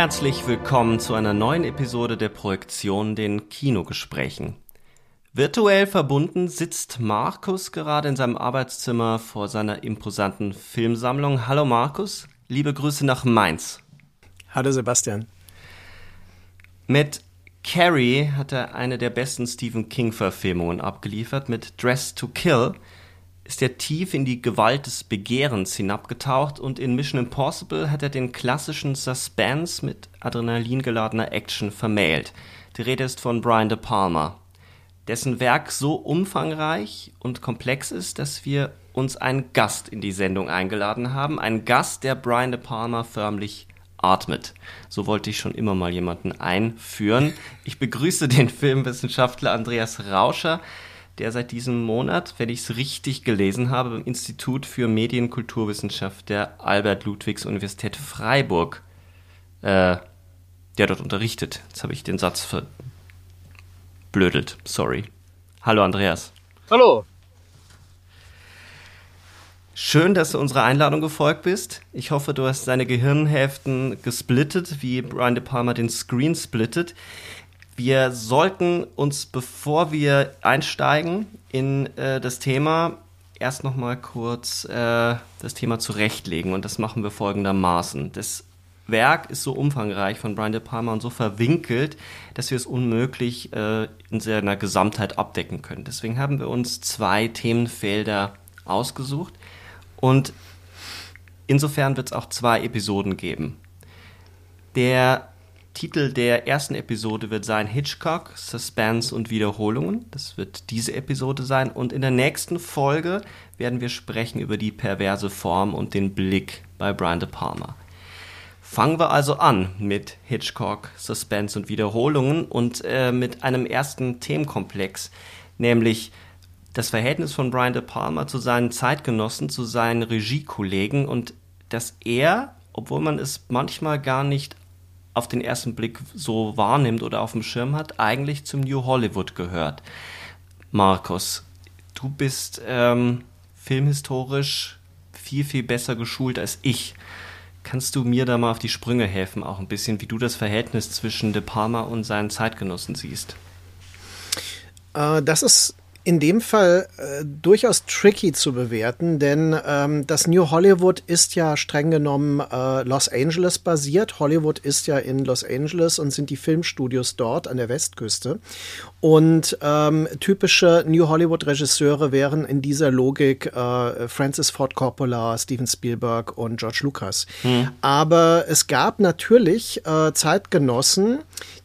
Herzlich willkommen zu einer neuen Episode der Projektion den Kinogesprächen. Virtuell verbunden sitzt Markus gerade in seinem Arbeitszimmer vor seiner imposanten Filmsammlung. Hallo Markus, liebe Grüße nach Mainz. Hallo Sebastian. Mit Carrie hat er eine der besten Stephen King-Verfilmungen abgeliefert. Mit Dress to Kill ist er tief in die Gewalt des Begehrens hinabgetaucht und in Mission Impossible hat er den klassischen Suspense mit adrenalingeladener Action vermählt. Die Rede ist von Brian De Palma, dessen Werk so umfangreich und komplex ist, dass wir uns einen Gast in die Sendung eingeladen haben. Einen Gast, der Brian De Palma förmlich atmet. So wollte ich schon immer mal jemanden einführen. Ich begrüße den Filmwissenschaftler Andreas Rauscher, der seit diesem Monat, wenn ich es richtig gelesen habe, beim Institut für Medienkulturwissenschaft der Albert-Ludwigs-Universität Freiburg, äh, der dort unterrichtet. Jetzt habe ich den Satz verblödelt. Sorry. Hallo Andreas. Hallo. Schön, dass du unserer Einladung gefolgt bist. Ich hoffe, du hast deine Gehirnhälften gesplittet, wie Brian De Palma den Screen splittet. Wir sollten uns, bevor wir einsteigen in äh, das Thema, erst noch mal kurz äh, das Thema zurechtlegen. Und das machen wir folgendermaßen. Das Werk ist so umfangreich von Brian De Palma und so verwinkelt, dass wir es unmöglich äh, in seiner Gesamtheit abdecken können. Deswegen haben wir uns zwei Themenfelder ausgesucht. Und insofern wird es auch zwei Episoden geben. Der Titel der ersten Episode wird sein Hitchcock, Suspense und Wiederholungen. Das wird diese Episode sein. Und in der nächsten Folge werden wir sprechen über die perverse Form und den Blick bei Brian De Palma. Fangen wir also an mit Hitchcock, Suspense und Wiederholungen und äh, mit einem ersten Themenkomplex, nämlich das Verhältnis von Brian De Palma zu seinen Zeitgenossen, zu seinen Regiekollegen und dass er, obwohl man es manchmal gar nicht auf den ersten Blick so wahrnimmt oder auf dem Schirm hat, eigentlich zum New Hollywood gehört. Markus, du bist ähm, filmhistorisch viel, viel besser geschult als ich. Kannst du mir da mal auf die Sprünge helfen, auch ein bisschen, wie du das Verhältnis zwischen De Palma und seinen Zeitgenossen siehst? Äh, das ist in dem Fall äh, durchaus tricky zu bewerten, denn ähm, das New Hollywood ist ja streng genommen äh, Los Angeles basiert. Hollywood ist ja in Los Angeles und sind die Filmstudios dort an der Westküste. Und ähm, typische New Hollywood-Regisseure wären in dieser Logik äh, Francis Ford Coppola, Steven Spielberg und George Lucas. Hm. Aber es gab natürlich äh, Zeitgenossen,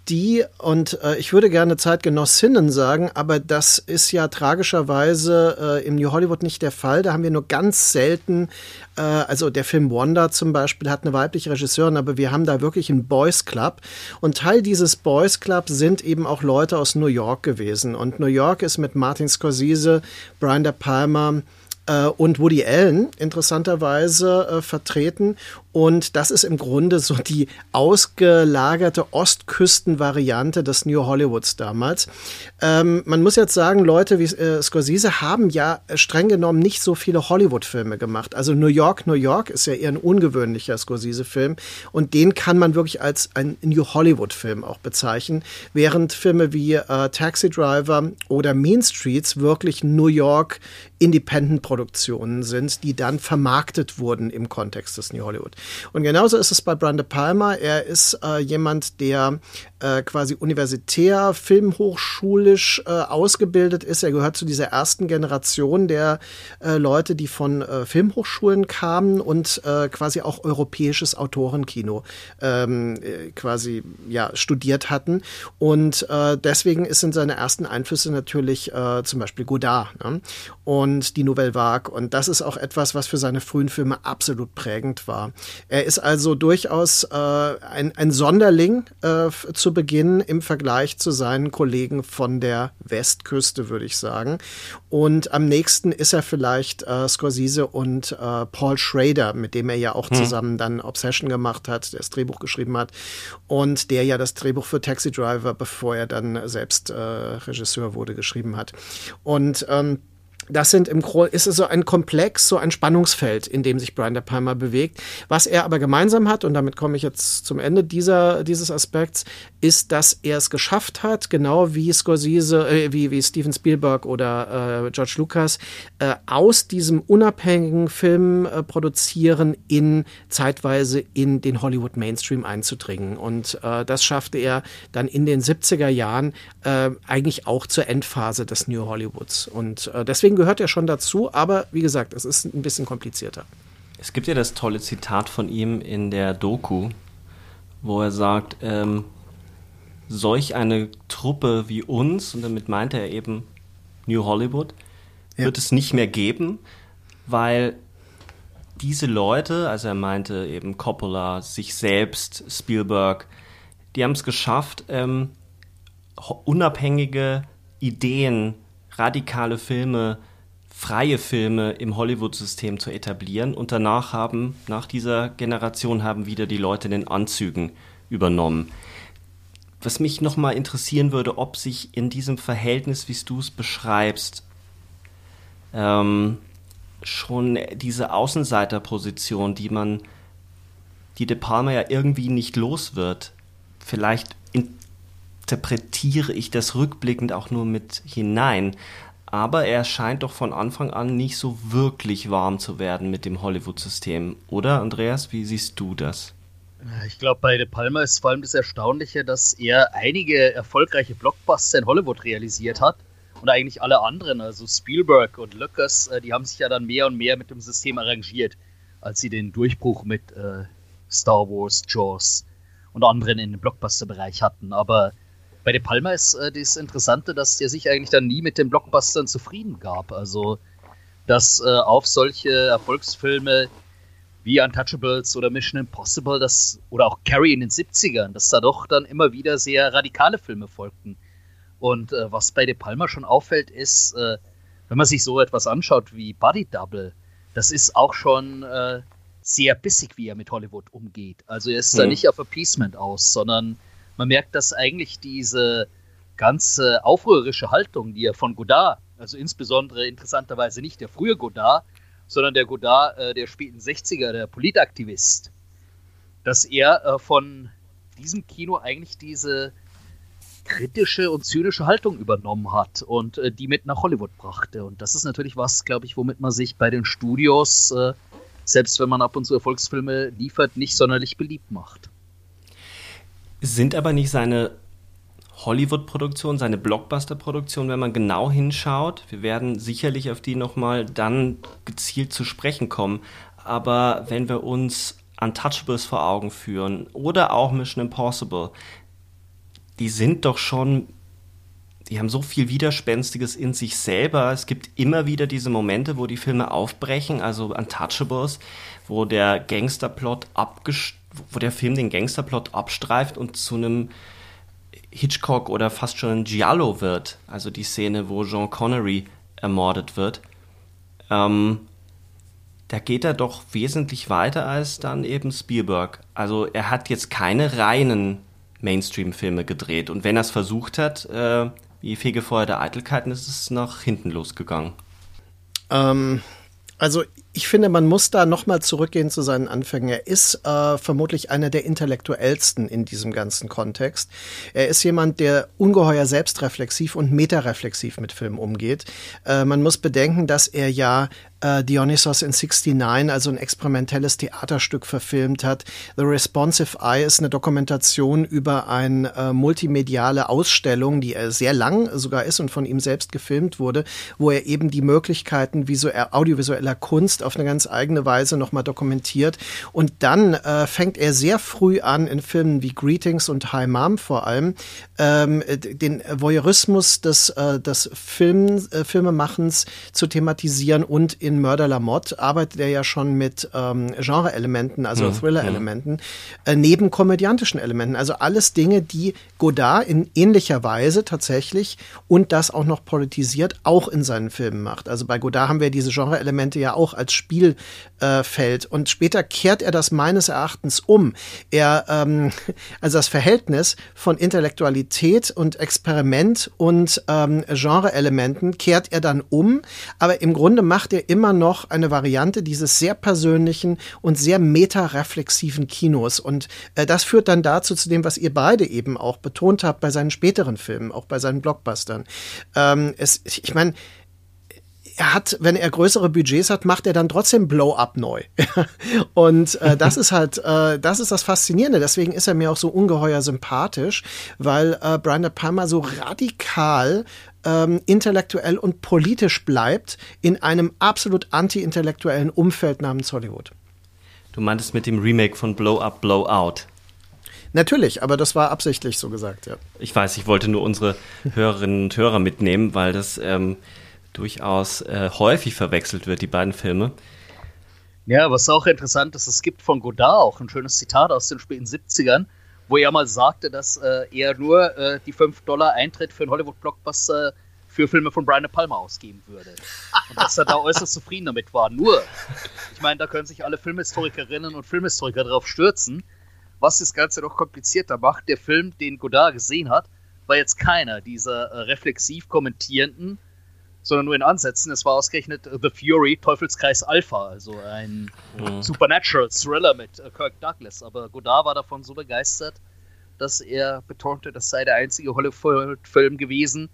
die, und äh, ich würde gerne Zeitgenossinnen sagen, aber das ist ja tragischerweise äh, im New Hollywood nicht der Fall. Da haben wir nur ganz selten, äh, also der Film Wanda zum Beispiel hat eine weibliche Regisseurin, aber wir haben da wirklich einen Boys Club. Und Teil dieses Boys Club sind eben auch Leute aus New York gewesen. Und New York ist mit Martin Scorsese, Brian De Palma, äh, und Woody Allen interessanterweise äh, vertreten. Und das ist im Grunde so die ausgelagerte Ostküstenvariante des New Hollywoods damals. Ähm, man muss jetzt sagen, Leute wie äh, Scorsese haben ja streng genommen nicht so viele Hollywood-Filme gemacht. Also New York, New York ist ja eher ein ungewöhnlicher Scorsese-Film und den kann man wirklich als ein New Hollywood-Film auch bezeichnen, während Filme wie äh, Taxi Driver oder Mean Streets wirklich New York Independent-Produktionen sind, die dann vermarktet wurden im Kontext des New Hollywood. Und genauso ist es bei Brande Palmer. Er ist äh, jemand, der äh, quasi universitär, filmhochschulisch äh, ausgebildet ist. Er gehört zu dieser ersten Generation der äh, Leute, die von äh, Filmhochschulen kamen und äh, quasi auch europäisches Autorenkino ähm, äh, quasi ja studiert hatten. Und äh, deswegen in seine ersten Einflüsse natürlich äh, zum Beispiel Godard ne? und die Nouvelle Vague. Und das ist auch etwas, was für seine frühen Filme absolut prägend war. Er ist also durchaus äh, ein, ein Sonderling äh, zu Beginn im Vergleich zu seinen Kollegen von der Westküste, würde ich sagen. Und am nächsten ist er vielleicht äh, Scorsese und äh, Paul Schrader, mit dem er ja auch hm. zusammen dann Obsession gemacht hat, der das Drehbuch geschrieben hat und der ja das Drehbuch für Taxi Driver, bevor er dann selbst äh, Regisseur wurde, geschrieben hat. Und ähm, das sind im Grunde, ist es so ein Komplex, so ein Spannungsfeld, in dem sich Brian De Palma bewegt. Was er aber gemeinsam hat, und damit komme ich jetzt zum Ende dieser, dieses Aspekts, ist, dass er es geschafft hat, genau wie Scorsese, äh, wie, wie Steven Spielberg oder äh, George Lucas, äh, aus diesem unabhängigen Film äh, produzieren in zeitweise in den Hollywood Mainstream einzudringen. Und äh, das schaffte er dann in den 70er Jahren äh, eigentlich auch zur Endphase des New Hollywoods. Und äh, deswegen gehört er schon dazu, aber wie gesagt, es ist ein bisschen komplizierter. Es gibt ja das tolle Zitat von ihm in der Doku, wo er sagt, ähm, solch eine Truppe wie uns, und damit meinte er eben New Hollywood, ja. wird es nicht mehr geben, weil diese Leute, also er meinte eben Coppola, sich selbst, Spielberg, die haben es geschafft, ähm, unabhängige Ideen radikale Filme, freie Filme im Hollywood-System zu etablieren. Und danach haben, nach dieser Generation haben wieder die Leute in den Anzügen übernommen. Was mich nochmal interessieren würde, ob sich in diesem Verhältnis, wie du es beschreibst, ähm, schon diese Außenseiterposition, die man, die De Palma ja irgendwie nicht los wird, vielleicht in, interpretiere ich das rückblickend auch nur mit hinein. Aber er scheint doch von Anfang an nicht so wirklich warm zu werden mit dem Hollywood-System. Oder, Andreas, wie siehst du das? Ich glaube, bei De Palma ist vor allem das Erstaunliche, dass er einige erfolgreiche Blockbuster in Hollywood realisiert hat. Und eigentlich alle anderen, also Spielberg und Lucas, äh, die haben sich ja dann mehr und mehr mit dem System arrangiert, als sie den Durchbruch mit äh, Star Wars, Jaws und anderen in den Blockbuster-Bereich hatten. Aber bei De Palma ist äh, das Interessante, dass der sich eigentlich dann nie mit den Blockbustern zufrieden gab. Also, dass äh, auf solche Erfolgsfilme wie Untouchables oder Mission Impossible das, oder auch Carrie in den 70ern, dass da doch dann immer wieder sehr radikale Filme folgten. Und äh, was bei De Palma schon auffällt, ist, äh, wenn man sich so etwas anschaut wie Body Double, das ist auch schon äh, sehr bissig, wie er mit Hollywood umgeht. Also er ist hm. da nicht auf Appeasement aus, sondern man merkt, dass eigentlich diese ganze aufrührerische Haltung, die er von Godard, also insbesondere interessanterweise nicht der frühe Godard, sondern der Godard äh, der späten 60er, der Politaktivist, dass er äh, von diesem Kino eigentlich diese kritische und zynische Haltung übernommen hat und äh, die mit nach Hollywood brachte. Und das ist natürlich was, glaube ich, womit man sich bei den Studios, äh, selbst wenn man ab und zu Erfolgsfilme liefert, nicht sonderlich beliebt macht sind aber nicht seine Hollywood-Produktion, seine Blockbuster-Produktion, wenn man genau hinschaut. Wir werden sicherlich auf die nochmal dann gezielt zu sprechen kommen. Aber wenn wir uns Untouchables vor Augen führen oder auch Mission Impossible, die sind doch schon, die haben so viel Widerspenstiges in sich selber. Es gibt immer wieder diese Momente, wo die Filme aufbrechen, also Untouchables, wo der Gangsterplot abgestellt wo der Film den Gangsterplot abstreift und zu einem Hitchcock oder fast schon ein Giallo wird. Also die Szene, wo Jean Connery ermordet wird. Ähm, da geht er doch wesentlich weiter als dann eben Spielberg. Also er hat jetzt keine reinen Mainstream-Filme gedreht. Und wenn er es versucht hat, äh, wie Fegefeuer der Eitelkeiten, ist es nach hinten losgegangen. Ähm, also ich finde, man muss da nochmal zurückgehen zu seinen Anfängen. Er ist äh, vermutlich einer der intellektuellsten in diesem ganzen Kontext. Er ist jemand, der ungeheuer selbstreflexiv und metareflexiv mit Filmen umgeht. Äh, man muss bedenken, dass er ja äh, Dionysos in 69, also ein experimentelles Theaterstück verfilmt hat. The Responsive Eye ist eine Dokumentation über eine äh, multimediale Ausstellung, die er sehr lang sogar ist und von ihm selbst gefilmt wurde, wo er eben die Möglichkeiten visuell, audiovisueller Kunst auf eine ganz eigene Weise nochmal dokumentiert. Und dann äh, fängt er sehr früh an, in Filmen wie Greetings und High Mom vor allem, ähm, den Voyeurismus des, äh, des Film, äh, Filmemachens zu thematisieren und in Murder Lamotte arbeitet er ja schon mit ähm, Genre-Elementen, also mhm. Thriller-Elementen, äh, neben komödiantischen Elementen. Also alles Dinge, die Godard in ähnlicher Weise tatsächlich und das auch noch politisiert auch in seinen Filmen macht. Also bei Godard haben wir diese Genre-Elemente ja auch als Spielfeld. Äh, und später kehrt er das meines Erachtens um. Er, ähm, also das Verhältnis von Intellektualität und Experiment und ähm, Genre-Elementen kehrt er dann um. Aber im Grunde macht er immer noch eine Variante dieses sehr persönlichen und sehr metareflexiven Kinos. Und äh, das führt dann dazu, zu dem, was ihr beide eben auch betont habt bei seinen späteren Filmen, auch bei seinen Blockbustern. Ähm, es, ich meine, er hat, wenn er größere Budgets hat, macht er dann trotzdem Blow-up neu. und äh, das ist halt, äh, das ist das Faszinierende. Deswegen ist er mir auch so ungeheuer sympathisch, weil äh, Brian De Palma so radikal ähm, intellektuell und politisch bleibt in einem absolut anti-intellektuellen Umfeld namens Hollywood. Du meintest mit dem Remake von Blow Up, Blow Out. Natürlich, aber das war absichtlich so gesagt, ja. Ich weiß, ich wollte nur unsere Hörerinnen und Hörer mitnehmen, weil das ähm, durchaus äh, häufig verwechselt wird, die beiden Filme. Ja, was auch interessant ist, es gibt von Godard auch ein schönes Zitat aus den späten 70ern, wo er mal sagte, dass äh, er nur äh, die 5 Dollar Eintritt für einen Hollywood-Blockbuster für Filme von Brian Palma ausgeben würde. Und dass er da äußerst zufrieden damit war. Nur, ich meine, da können sich alle Filmhistorikerinnen und Filmhistoriker drauf stürzen, was das Ganze noch komplizierter macht. Der Film, den Godard gesehen hat, war jetzt keiner dieser äh, reflexiv kommentierenden, sondern nur in Ansätzen. Es war ausgerechnet The Fury, Teufelskreis Alpha, also ein mhm. Supernatural Thriller mit äh, Kirk Douglas. Aber Godard war davon so begeistert, dass er betonte, das sei der einzige Hollywood-Film gewesen,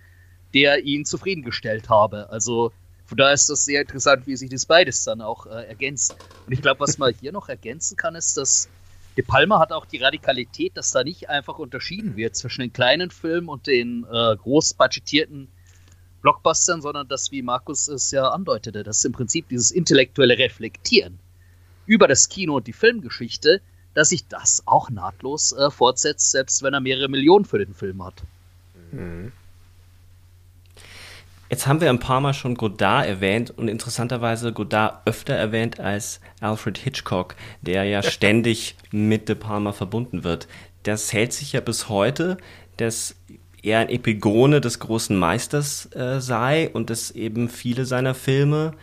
der ihn zufriedengestellt habe. Also von daher ist das sehr interessant, wie sich das beides dann auch äh, ergänzt. Und ich glaube, was man hier noch ergänzen kann, ist, dass De Palma hat auch die Radikalität, dass da nicht einfach unterschieden wird zwischen den kleinen Filmen und den äh, großbudgetierten Blockbustern, sondern dass, wie Markus es ja andeutete, dass im Prinzip dieses intellektuelle Reflektieren über das Kino und die Filmgeschichte, dass sich das auch nahtlos äh, fortsetzt, selbst wenn er mehrere Millionen für den Film hat. Mhm. Jetzt haben wir ein paar Mal schon Godard erwähnt und interessanterweise Godard öfter erwähnt als Alfred Hitchcock, der ja ständig mit De Palma verbunden wird. Das hält sich ja bis heute, dass er ein Epigone des großen Meisters äh, sei und dass eben viele seiner Filme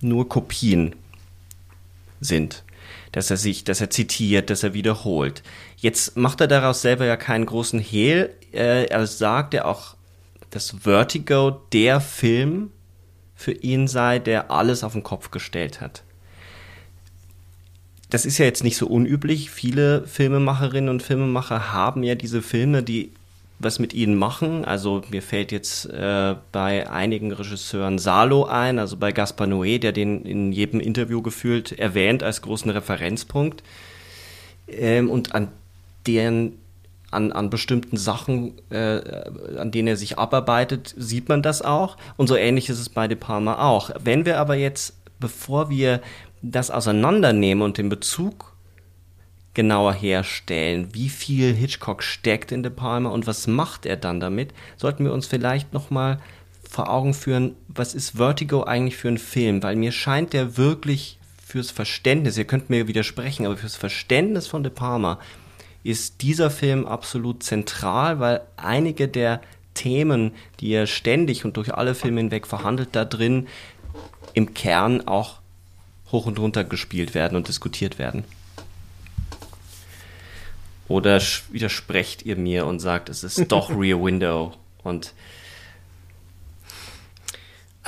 nur Kopien sind. Dass er sich, dass er zitiert, dass er wiederholt. Jetzt macht er daraus selber ja keinen großen Hehl. Äh, er sagt ja auch, dass Vertigo der Film für ihn sei, der alles auf den Kopf gestellt hat. Das ist ja jetzt nicht so unüblich. Viele Filmemacherinnen und Filmemacher haben ja diese Filme, die was mit ihnen machen. Also mir fällt jetzt äh, bei einigen Regisseuren Salo ein, also bei Gaspar Noé, der den in jedem Interview gefühlt erwähnt als großen Referenzpunkt. Ähm, und an deren an, an bestimmten Sachen, äh, an denen er sich abarbeitet, sieht man das auch. Und so ähnlich ist es bei De Palma auch. Wenn wir aber jetzt, bevor wir das auseinandernehmen und den Bezug genauer herstellen, wie viel Hitchcock steckt in De Palma und was macht er dann damit, sollten wir uns vielleicht nochmal vor Augen führen, was ist Vertigo eigentlich für ein Film? Weil mir scheint der wirklich fürs Verständnis, ihr könnt mir widersprechen, aber fürs Verständnis von De Palma ist dieser Film absolut zentral, weil einige der Themen, die er ständig und durch alle Filme hinweg verhandelt, da drin im Kern auch hoch und runter gespielt werden und diskutiert werden. Oder widersprecht ihr mir und sagt, es ist doch Rear Window? Und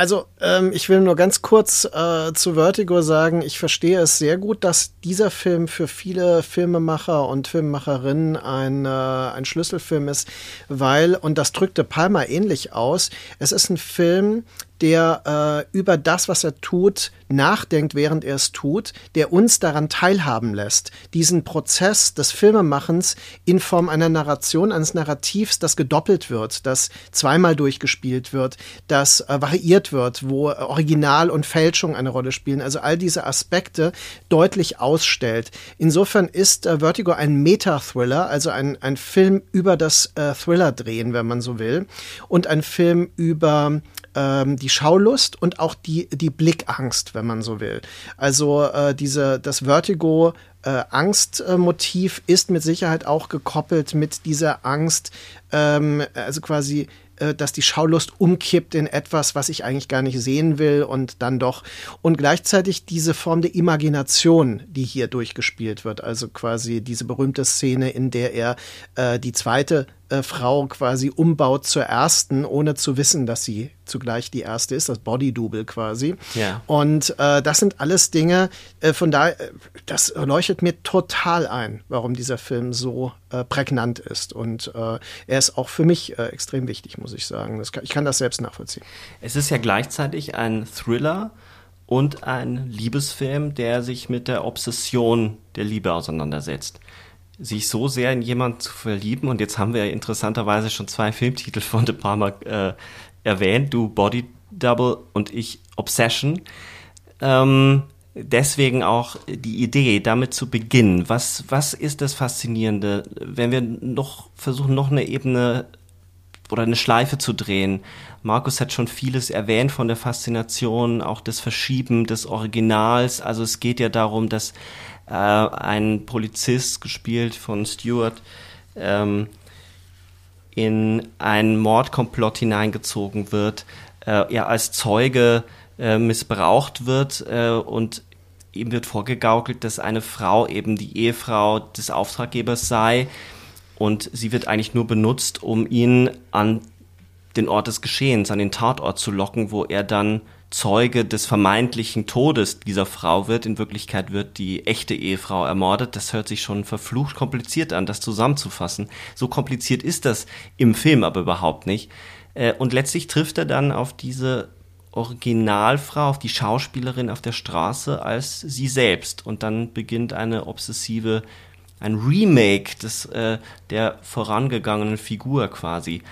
also ähm, ich will nur ganz kurz äh, zu Vertigo sagen, ich verstehe es sehr gut, dass dieser Film für viele Filmemacher und Filmemacherinnen ein, äh, ein Schlüsselfilm ist, weil, und das drückte Palmer ähnlich aus, es ist ein Film, der äh, über das, was er tut, nachdenkt, während er es tut, der uns daran teilhaben lässt, diesen Prozess des Filmemachens in Form einer Narration, eines Narrativs, das gedoppelt wird, das zweimal durchgespielt wird, das äh, variiert wird, wo Original und Fälschung eine Rolle spielen, also all diese Aspekte deutlich ausstellt. Insofern ist äh, Vertigo ein Meta-Thriller, also ein, ein Film über das äh, Thriller-Drehen, wenn man so will, und ein Film über ähm, die Schaulust und auch die, die Blickangst, wenn man so will. Also äh, diese, das Vertigo äh, Angstmotiv ist mit Sicherheit auch gekoppelt mit dieser Angst, ähm, also quasi äh, dass die Schaulust umkippt in etwas, was ich eigentlich gar nicht sehen will und dann doch. Und gleichzeitig diese Form der Imagination, die hier durchgespielt wird. Also quasi diese berühmte Szene, in der er äh, die zweite äh, Frau quasi umbaut zur ersten, ohne zu wissen, dass sie zugleich die erste ist, das Body-Double quasi. Ja. Und äh, das sind alles Dinge, äh, von daher, äh, das leuchtet mir total ein, warum dieser Film so äh, prägnant ist. Und äh, er ist auch für mich äh, extrem wichtig, muss ich sagen. Kann, ich kann das selbst nachvollziehen. Es ist ja gleichzeitig ein Thriller und ein Liebesfilm, der sich mit der Obsession der Liebe auseinandersetzt sich so sehr in jemanden zu verlieben. Und jetzt haben wir ja interessanterweise schon zwei Filmtitel von De Palma äh, erwähnt, du Body Double und ich Obsession. Ähm, deswegen auch die Idee, damit zu beginnen. Was, was ist das Faszinierende, wenn wir noch versuchen, noch eine Ebene oder eine Schleife zu drehen? Markus hat schon vieles erwähnt von der Faszination, auch des Verschieben des Originals. Also es geht ja darum, dass äh, ein Polizist, gespielt von Stewart, ähm, in einen Mordkomplott hineingezogen wird, äh, er als Zeuge äh, missbraucht wird äh, und ihm wird vorgegaukelt, dass eine Frau eben die Ehefrau des Auftraggebers sei und sie wird eigentlich nur benutzt, um ihn an den Ort des Geschehens, an den Tatort zu locken, wo er dann Zeuge des vermeintlichen Todes dieser Frau wird. In Wirklichkeit wird die echte Ehefrau ermordet. Das hört sich schon verflucht kompliziert an, das zusammenzufassen. So kompliziert ist das im Film aber überhaupt nicht. Äh, und letztlich trifft er dann auf diese Originalfrau, auf die Schauspielerin auf der Straße als sie selbst. Und dann beginnt eine obsessive, ein Remake des, äh, der vorangegangenen Figur quasi.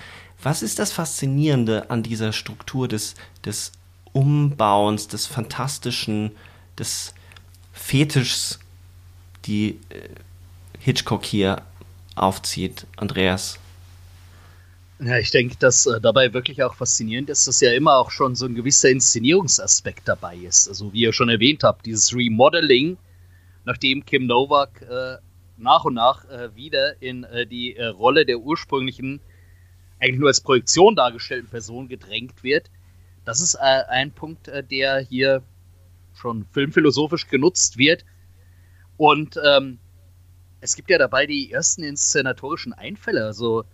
Was ist das Faszinierende an dieser Struktur des, des Umbauens, des Fantastischen, des Fetischs, die äh, Hitchcock hier aufzieht, Andreas? Ja, ich denke, dass äh, dabei wirklich auch faszinierend ist, dass ja immer auch schon so ein gewisser Inszenierungsaspekt dabei ist. Also wie ihr schon erwähnt habt, dieses Remodeling, nachdem Kim Novak äh, nach und nach äh, wieder in äh, die äh, Rolle der ursprünglichen, eigentlich nur als Projektion dargestellten Person gedrängt wird, das ist äh, ein Punkt, äh, der hier schon filmphilosophisch genutzt wird. Und ähm, es gibt ja dabei die ersten inszenatorischen Einfälle, also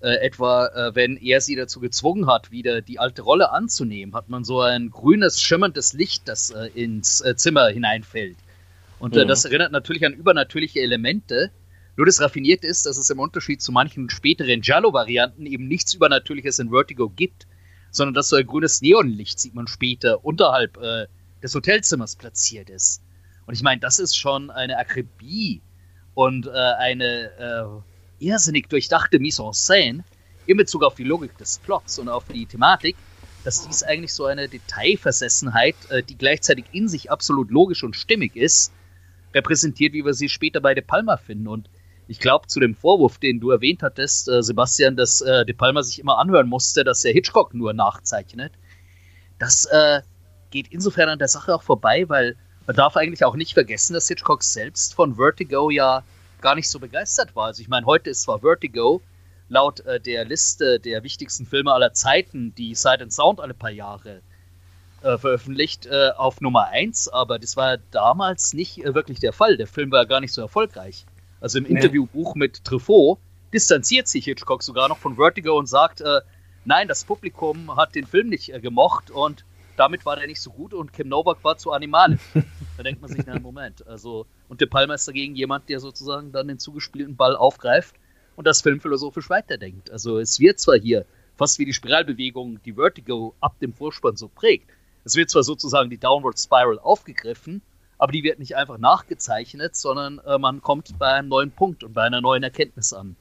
äh, etwa, wenn er sie dazu gezwungen hat, wieder die alte Rolle anzunehmen, hat man so ein grünes, schimmerndes Licht, das ins Zimmer hineinfällt. Und mhm. das erinnert natürlich an übernatürliche Elemente. Nur das Raffinierte ist, dass es im Unterschied zu manchen späteren Giallo-Varianten eben nichts Übernatürliches in Vertigo gibt, sondern dass so ein grünes Neonlicht sieht man später unterhalb äh, des Hotelzimmers platziert ist. Und ich meine, das ist schon eine Akribie und äh, eine äh, irrsinnig durchdachte Mise en scène in Bezug auf die Logik des Plots und auf die Thematik, dass dies eigentlich so eine Detailversessenheit, äh, die gleichzeitig in sich absolut logisch und stimmig ist, repräsentiert, wie wir sie später bei De Palma finden. Und ich glaube, zu dem Vorwurf, den du erwähnt hattest, äh, Sebastian, dass äh, De Palma sich immer anhören musste, dass er Hitchcock nur nachzeichnet, das äh, geht insofern an der Sache auch vorbei, weil man darf eigentlich auch nicht vergessen, dass Hitchcock selbst von Vertigo ja gar nicht so begeistert war. Also ich meine, heute ist zwar Vertigo laut äh, der Liste der wichtigsten Filme aller Zeiten, die Sight and Sound alle paar Jahre äh, veröffentlicht äh, auf Nummer 1, aber das war damals nicht äh, wirklich der Fall. Der Film war gar nicht so erfolgreich. Also im nee. Interviewbuch mit Truffaut distanziert sich Hitchcock sogar noch von Vertigo und sagt, äh, nein, das Publikum hat den Film nicht gemocht und damit war der nicht so gut und Kim Novak war zu animalisch. da denkt man sich, na Moment, also und De Palma ist dagegen jemand, der sozusagen dann den zugespielten Ball aufgreift und das filmphilosophisch weiterdenkt. Also es wird zwar hier fast wie die Spiralbewegung, die Vertigo ab dem Vorspann so prägt, es wird zwar sozusagen die Downward Spiral aufgegriffen, aber die wird nicht einfach nachgezeichnet, sondern äh, man kommt bei einem neuen Punkt und bei einer neuen Erkenntnis an.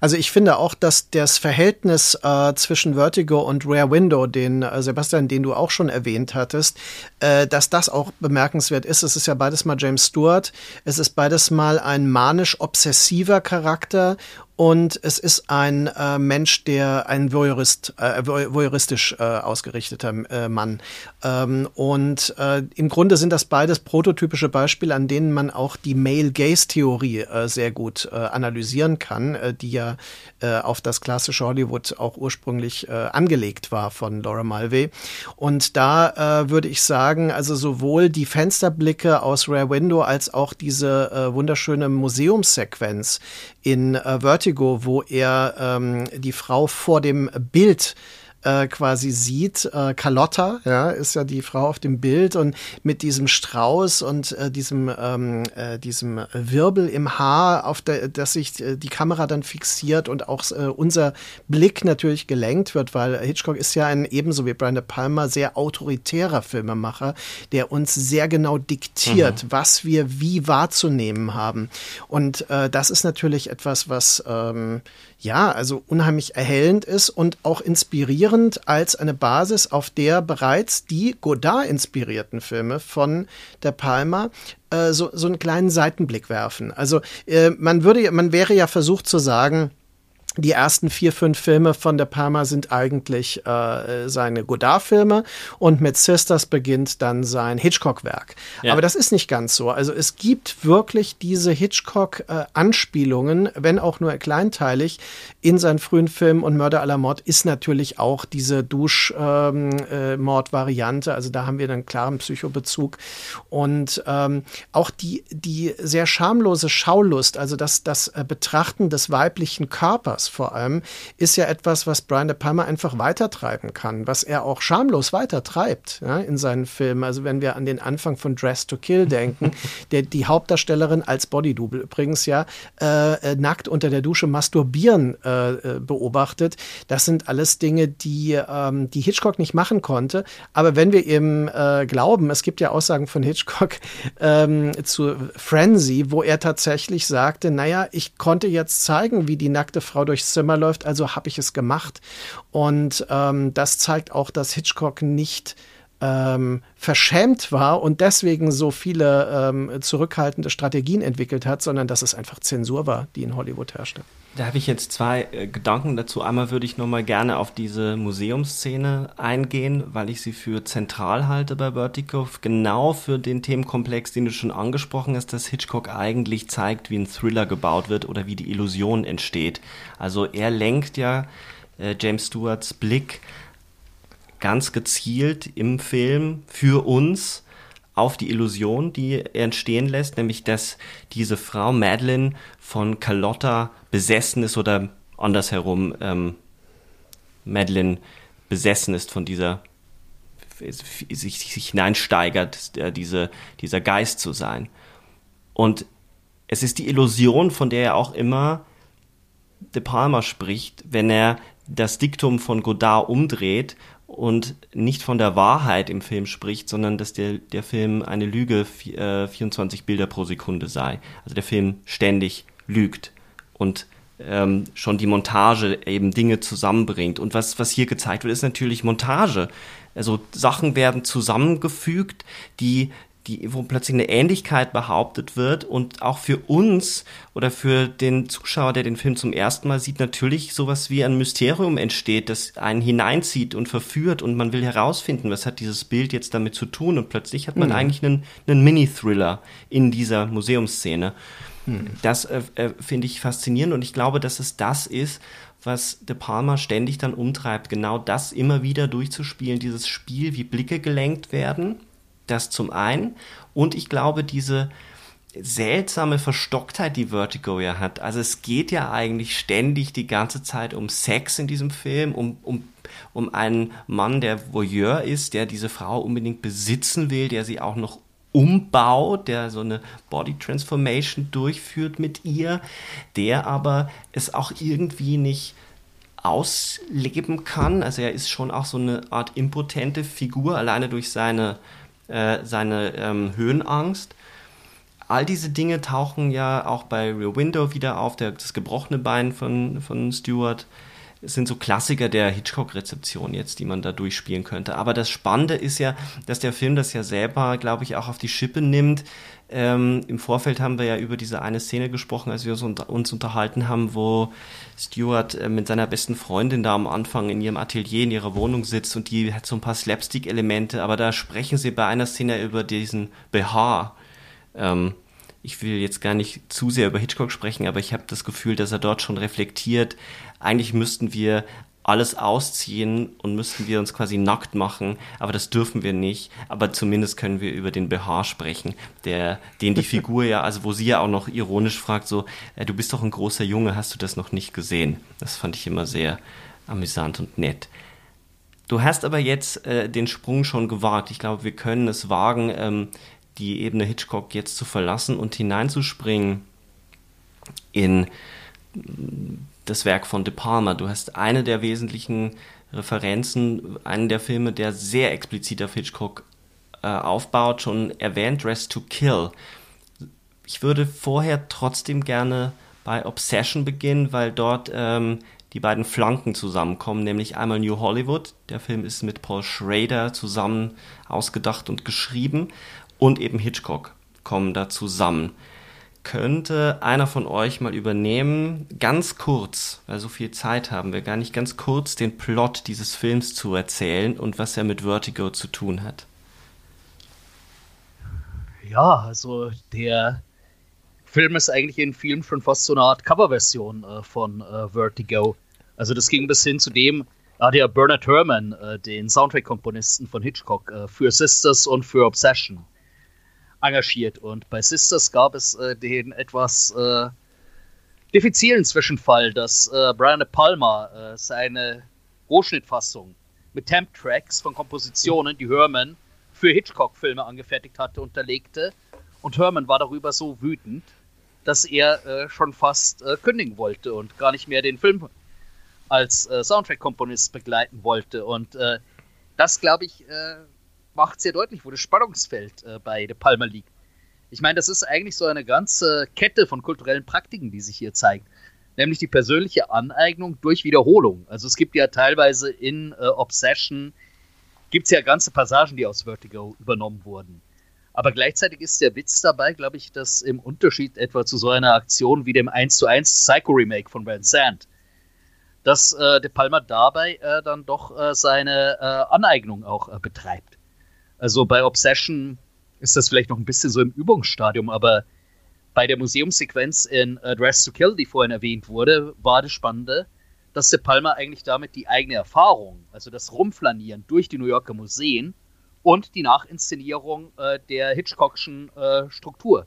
Also ich finde auch, dass das Verhältnis äh, zwischen Vertigo und Rare Window, den äh, Sebastian, den du auch schon erwähnt hattest, äh, dass das auch bemerkenswert ist. Es ist ja beides mal James Stewart, es ist beides mal ein manisch-obsessiver Charakter und es ist ein äh, Mensch, der ein Voyeurist, äh, voyeuristisch äh, ausgerichteter äh, Mann. Ähm, und äh, im Grunde sind das beides prototypische Beispiele, an denen man auch die Male-Gaze-Theorie äh, sehr gut äh, analysieren kann, äh, die ja äh, auf das klassische Hollywood auch ursprünglich äh, angelegt war von Laura Mulvey. Und da äh, würde ich sagen, also sowohl die Fensterblicke aus Rare Window als auch diese äh, wunderschöne Museumssequenz in äh, Vertigo, wo er ähm, die Frau vor dem Bild äh, quasi sieht. Äh, Carlotta, ja, ist ja die Frau auf dem Bild und mit diesem Strauß und äh, diesem, ähm, äh, diesem Wirbel im Haar, auf der, dass sich äh, die Kamera dann fixiert und auch äh, unser Blick natürlich gelenkt wird, weil Hitchcock ist ja ein ebenso wie Brian De Palma sehr autoritärer Filmemacher, der uns sehr genau diktiert, mhm. was wir wie wahrzunehmen haben. Und äh, das ist natürlich etwas, was ähm, ja, also unheimlich erhellend ist und auch inspirierend als eine Basis, auf der bereits die Godard-inspirierten Filme von der Palma äh, so, so einen kleinen Seitenblick werfen. Also äh, man würde, man wäre ja versucht zu sagen, die ersten vier, fünf Filme von De Palma sind eigentlich äh, seine Godard-Filme und mit Sisters beginnt dann sein Hitchcock-Werk. Ja. Aber das ist nicht ganz so. Also es gibt wirklich diese Hitchcock-Anspielungen, äh, wenn auch nur kleinteilig, in seinen frühen Filmen und Mörder à la Mord ist natürlich auch diese Duschmord-Variante. Ähm, äh, also da haben wir einen klaren Psychobezug. Und ähm, auch die, die sehr schamlose Schaulust, also das, das äh, Betrachten des weiblichen Körpers, vor allem, ist ja etwas, was Brian De Palma einfach weitertreiben kann, was er auch schamlos weitertreibt ja, in seinen Filmen. Also wenn wir an den Anfang von Dress to Kill denken, der die Hauptdarstellerin als Bodydouble übrigens ja äh, äh, nackt unter der Dusche masturbieren äh, äh, beobachtet. Das sind alles Dinge, die, ähm, die Hitchcock nicht machen konnte. Aber wenn wir eben äh, glauben, es gibt ja Aussagen von Hitchcock ähm, zu Frenzy, wo er tatsächlich sagte, naja, ich konnte jetzt zeigen, wie die nackte Frau durch durchs Zimmer läuft, also habe ich es gemacht. Und ähm, das zeigt auch, dass Hitchcock nicht ähm, verschämt war und deswegen so viele ähm, zurückhaltende Strategien entwickelt hat, sondern dass es einfach Zensur war, die in Hollywood herrschte. Da habe ich jetzt zwei äh, Gedanken dazu. Einmal würde ich nochmal gerne auf diese Museumsszene eingehen, weil ich sie für zentral halte bei Vertigo. Genau für den Themenkomplex, den du schon angesprochen hast, dass Hitchcock eigentlich zeigt, wie ein Thriller gebaut wird oder wie die Illusion entsteht. Also er lenkt ja äh, James Stewarts Blick ganz gezielt im Film für uns auf die Illusion, die er entstehen lässt, nämlich dass diese Frau Madeline von Carlotta besessen ist oder andersherum ähm, Madeline besessen ist von dieser sich, sich hineinsteigert, äh, diese, dieser Geist zu sein. Und es ist die Illusion, von der er auch immer De Palma spricht, wenn er das Diktum von Godard umdreht und nicht von der Wahrheit im Film spricht, sondern dass der, der Film eine Lüge äh, 24 Bilder pro Sekunde sei. Also der Film ständig lügt und ähm, schon die Montage eben Dinge zusammenbringt. Und was, was hier gezeigt wird, ist natürlich Montage. Also Sachen werden zusammengefügt, die die, wo plötzlich eine Ähnlichkeit behauptet wird und auch für uns oder für den Zuschauer, der den Film zum ersten Mal sieht, natürlich sowas wie ein Mysterium entsteht, das einen hineinzieht und verführt und man will herausfinden, was hat dieses Bild jetzt damit zu tun und plötzlich hat man mhm. eigentlich einen, einen Mini-Thriller in dieser Museumsszene. Das äh, äh, finde ich faszinierend und ich glaube, dass es das ist, was De Palma ständig dann umtreibt, genau das immer wieder durchzuspielen, dieses Spiel, wie Blicke gelenkt werden, das zum einen und ich glaube, diese seltsame Verstocktheit, die Vertigo ja hat. Also es geht ja eigentlich ständig die ganze Zeit um Sex in diesem Film, um, um, um einen Mann, der Voyeur ist, der diese Frau unbedingt besitzen will, der sie auch noch umbaut, der so eine Body Transformation durchführt mit ihr, der aber es auch irgendwie nicht ausleben kann. Also er ist schon auch so eine Art impotente Figur, alleine durch seine, äh, seine ähm, Höhenangst. All diese Dinge tauchen ja auch bei Rear Window wieder auf, der, das gebrochene Bein von, von Stewart. Es sind so Klassiker der Hitchcock-Rezeption jetzt, die man da durchspielen könnte. Aber das Spannende ist ja, dass der Film das ja selber, glaube ich, auch auf die Schippe nimmt. Ähm, Im Vorfeld haben wir ja über diese eine Szene gesprochen, als wir uns, unter, uns unterhalten haben, wo Stewart äh, mit seiner besten Freundin da am Anfang in ihrem Atelier in ihrer Wohnung sitzt und die hat so ein paar Slapstick-Elemente, aber da sprechen sie bei einer Szene über diesen BH, ähm, ich will jetzt gar nicht zu sehr über Hitchcock sprechen, aber ich habe das Gefühl, dass er dort schon reflektiert. Eigentlich müssten wir alles ausziehen und müssten wir uns quasi nackt machen, aber das dürfen wir nicht. Aber zumindest können wir über den BH sprechen, der, den die Figur ja, also wo sie ja auch noch ironisch fragt, so, äh, du bist doch ein großer Junge, hast du das noch nicht gesehen? Das fand ich immer sehr amüsant und nett. Du hast aber jetzt äh, den Sprung schon gewagt. Ich glaube, wir können es wagen, ähm, die Ebene Hitchcock jetzt zu verlassen und hineinzuspringen in das Werk von De Palma. Du hast eine der wesentlichen Referenzen, einen der Filme, der sehr explizit auf Hitchcock äh, aufbaut, schon erwähnt, Dress to Kill. Ich würde vorher trotzdem gerne bei Obsession beginnen, weil dort ähm, die beiden Flanken zusammenkommen, nämlich einmal New Hollywood, der Film ist mit Paul Schrader zusammen ausgedacht und geschrieben, und eben Hitchcock kommen da zusammen. Könnte einer von euch mal übernehmen, ganz kurz, weil so viel Zeit haben wir gar nicht, ganz kurz den Plot dieses Films zu erzählen und was er mit Vertigo zu tun hat? Ja, also der Film ist eigentlich in vielen schon fast so eine Art Coverversion äh, von äh, Vertigo. Also das ging bis hin zu dem, da der Bernard Herrmann, äh, den Soundtrack-Komponisten von Hitchcock, äh, für Sisters und für Obsession engagiert. Und bei Sisters gab es äh, den etwas äh, diffizilen Zwischenfall, dass äh, Brian De Palma äh, seine Rohschnittfassung mit Temp-Tracks von Kompositionen, die Herman für Hitchcock-Filme angefertigt hatte, unterlegte. Und Herman war darüber so wütend, dass er äh, schon fast äh, kündigen wollte und gar nicht mehr den Film als Soundtrack-Komponist begleiten wollte. Und das, glaube ich, macht sehr deutlich, wo das Spannungsfeld äh, bei De Palma liegt. Ich meine, das ist eigentlich so eine ganze Kette von kulturellen Praktiken, die sich hier zeigt. Nämlich die persönliche Aneignung durch Wiederholung. Also es gibt ja teilweise in äh, Obsession, gibt es ja ganze Passagen, die aus Vertigo übernommen wurden. Aber gleichzeitig ist der Witz dabei, glaube ich, dass im Unterschied etwa zu so einer Aktion wie dem 1 zu 1 Psycho Remake von Van Sant, dass äh, De Palma dabei äh, dann doch äh, seine äh, Aneignung auch äh, betreibt. Also bei Obsession ist das vielleicht noch ein bisschen so im Übungsstadium, aber bei der Museumssequenz in uh, Dress to Kill, die vorhin erwähnt wurde, war das Spannende, dass De Palma eigentlich damit die eigene Erfahrung, also das Rumflanieren durch die New Yorker Museen und die Nachinszenierung äh, der Hitchcockschen äh, Struktur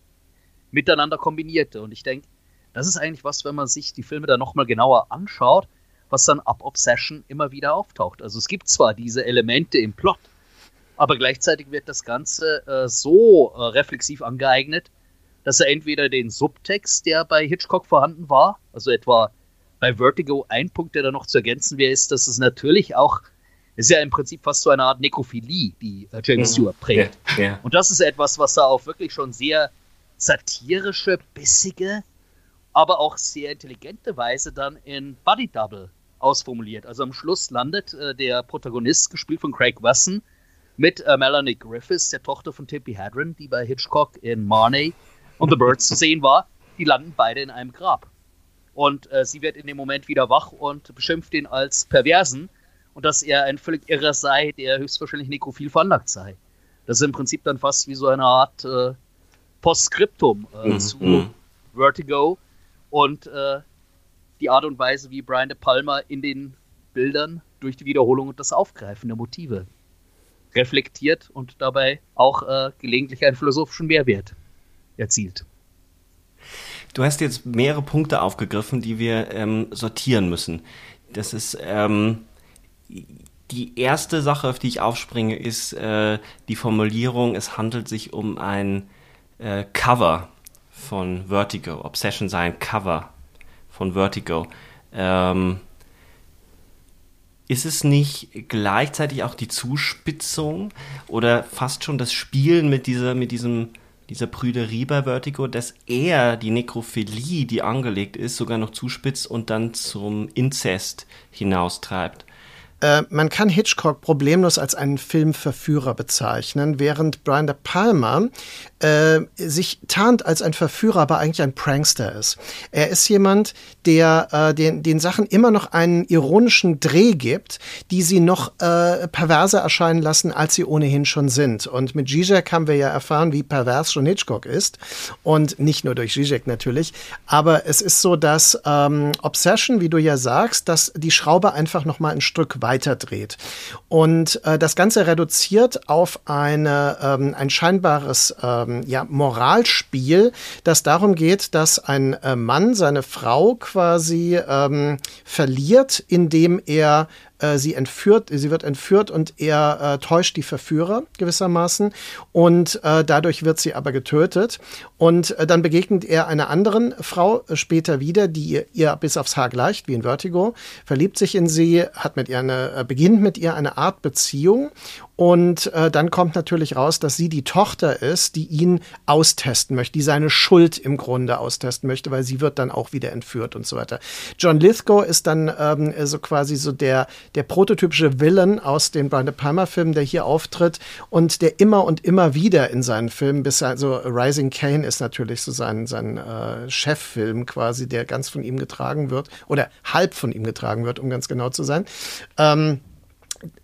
miteinander kombinierte. Und ich denke, das ist eigentlich was, wenn man sich die Filme dann nochmal genauer anschaut, was dann ab Obsession immer wieder auftaucht. Also es gibt zwar diese Elemente im Plot, aber gleichzeitig wird das Ganze äh, so äh, reflexiv angeeignet, dass er entweder den Subtext, der bei Hitchcock vorhanden war, also etwa bei Vertigo ein Punkt, der da noch zu ergänzen wäre, ist, dass es natürlich auch, ist ja im Prinzip fast so eine Art Nekrophilie, die äh, James mhm. Stewart prägt. Ja, ja. Und das ist etwas, was er auf wirklich schon sehr satirische, bissige, aber auch sehr intelligente Weise dann in Buddy Double ausformuliert. Also am Schluss landet äh, der Protagonist, gespielt von Craig Wesson, mit äh, Melanie Griffiths, der Tochter von Tippi Hedren, die bei Hitchcock in Marney und The Birds zu sehen war. Die landen beide in einem Grab. Und äh, sie wird in dem Moment wieder wach und beschimpft ihn als Perversen und dass er ein völlig irrer sei, der höchstwahrscheinlich nekrophil veranlagt sei. Das ist im Prinzip dann fast wie so eine Art äh, Postskriptum äh, mhm. zu mhm. Vertigo und äh, die Art und Weise, wie Brian De Palma in den Bildern durch die Wiederholung und das Aufgreifen der Motive reflektiert und dabei auch äh, gelegentlich einen philosophischen Mehrwert erzielt. Du hast jetzt mehrere Punkte aufgegriffen, die wir ähm, sortieren müssen. Das ist ähm, die erste Sache, auf die ich aufspringe, ist äh, die Formulierung, es handelt sich um ein äh, Cover von Vertigo. Obsession sei ein Cover von Vertigo. Ähm, ist es nicht gleichzeitig auch die Zuspitzung oder fast schon das Spielen mit dieser, mit diesem, dieser Prüderie bei Vertigo, dass er die Nekrophilie, die angelegt ist, sogar noch zuspitzt und dann zum Inzest hinaustreibt? Äh, man kann Hitchcock problemlos als einen Filmverführer bezeichnen, während Brian De Palma äh, sich tarnt als ein Verführer, aber eigentlich ein Prankster ist. Er ist jemand, der äh, den, den Sachen immer noch einen ironischen Dreh gibt, die sie noch äh, perverser erscheinen lassen, als sie ohnehin schon sind. Und mit Zizek haben wir ja erfahren, wie pervers schon Hitchcock ist. Und nicht nur durch Zizek natürlich. Aber es ist so, dass ähm, Obsession, wie du ja sagst, dass die Schraube einfach noch mal ein Stück weiter dreht. Und äh, das Ganze reduziert auf eine, ähm, ein scheinbares ähm, ja, Moralspiel, das darum geht, dass ein äh, Mann seine Frau quasi ähm, verliert, indem er äh, sie entführt, sie wird entführt und er äh, täuscht die Verführer gewissermaßen und äh, dadurch wird sie aber getötet und äh, dann begegnet er einer anderen Frau äh, später wieder, die ihr, ihr, bis aufs Haar gleicht, wie in Vertigo, verliebt sich in sie, hat mit ihr eine, beginnt mit ihr eine Art Beziehung und äh, dann kommt natürlich raus, dass sie die Tochter ist, die ihn austesten möchte, die seine Schuld im Grunde austesten möchte, weil sie wird dann auch wieder entführt und so weiter. John Lithgow ist dann ähm, so quasi so der, der prototypische Villain aus den Brian De Palma Filmen, der hier auftritt und der immer und immer wieder in seinen Filmen, bis also Rising Kane ist natürlich so sein, sein äh, Cheffilm quasi, der ganz von ihm getragen wird oder halb von ihm getragen wird, um ganz genau zu sein. Ähm,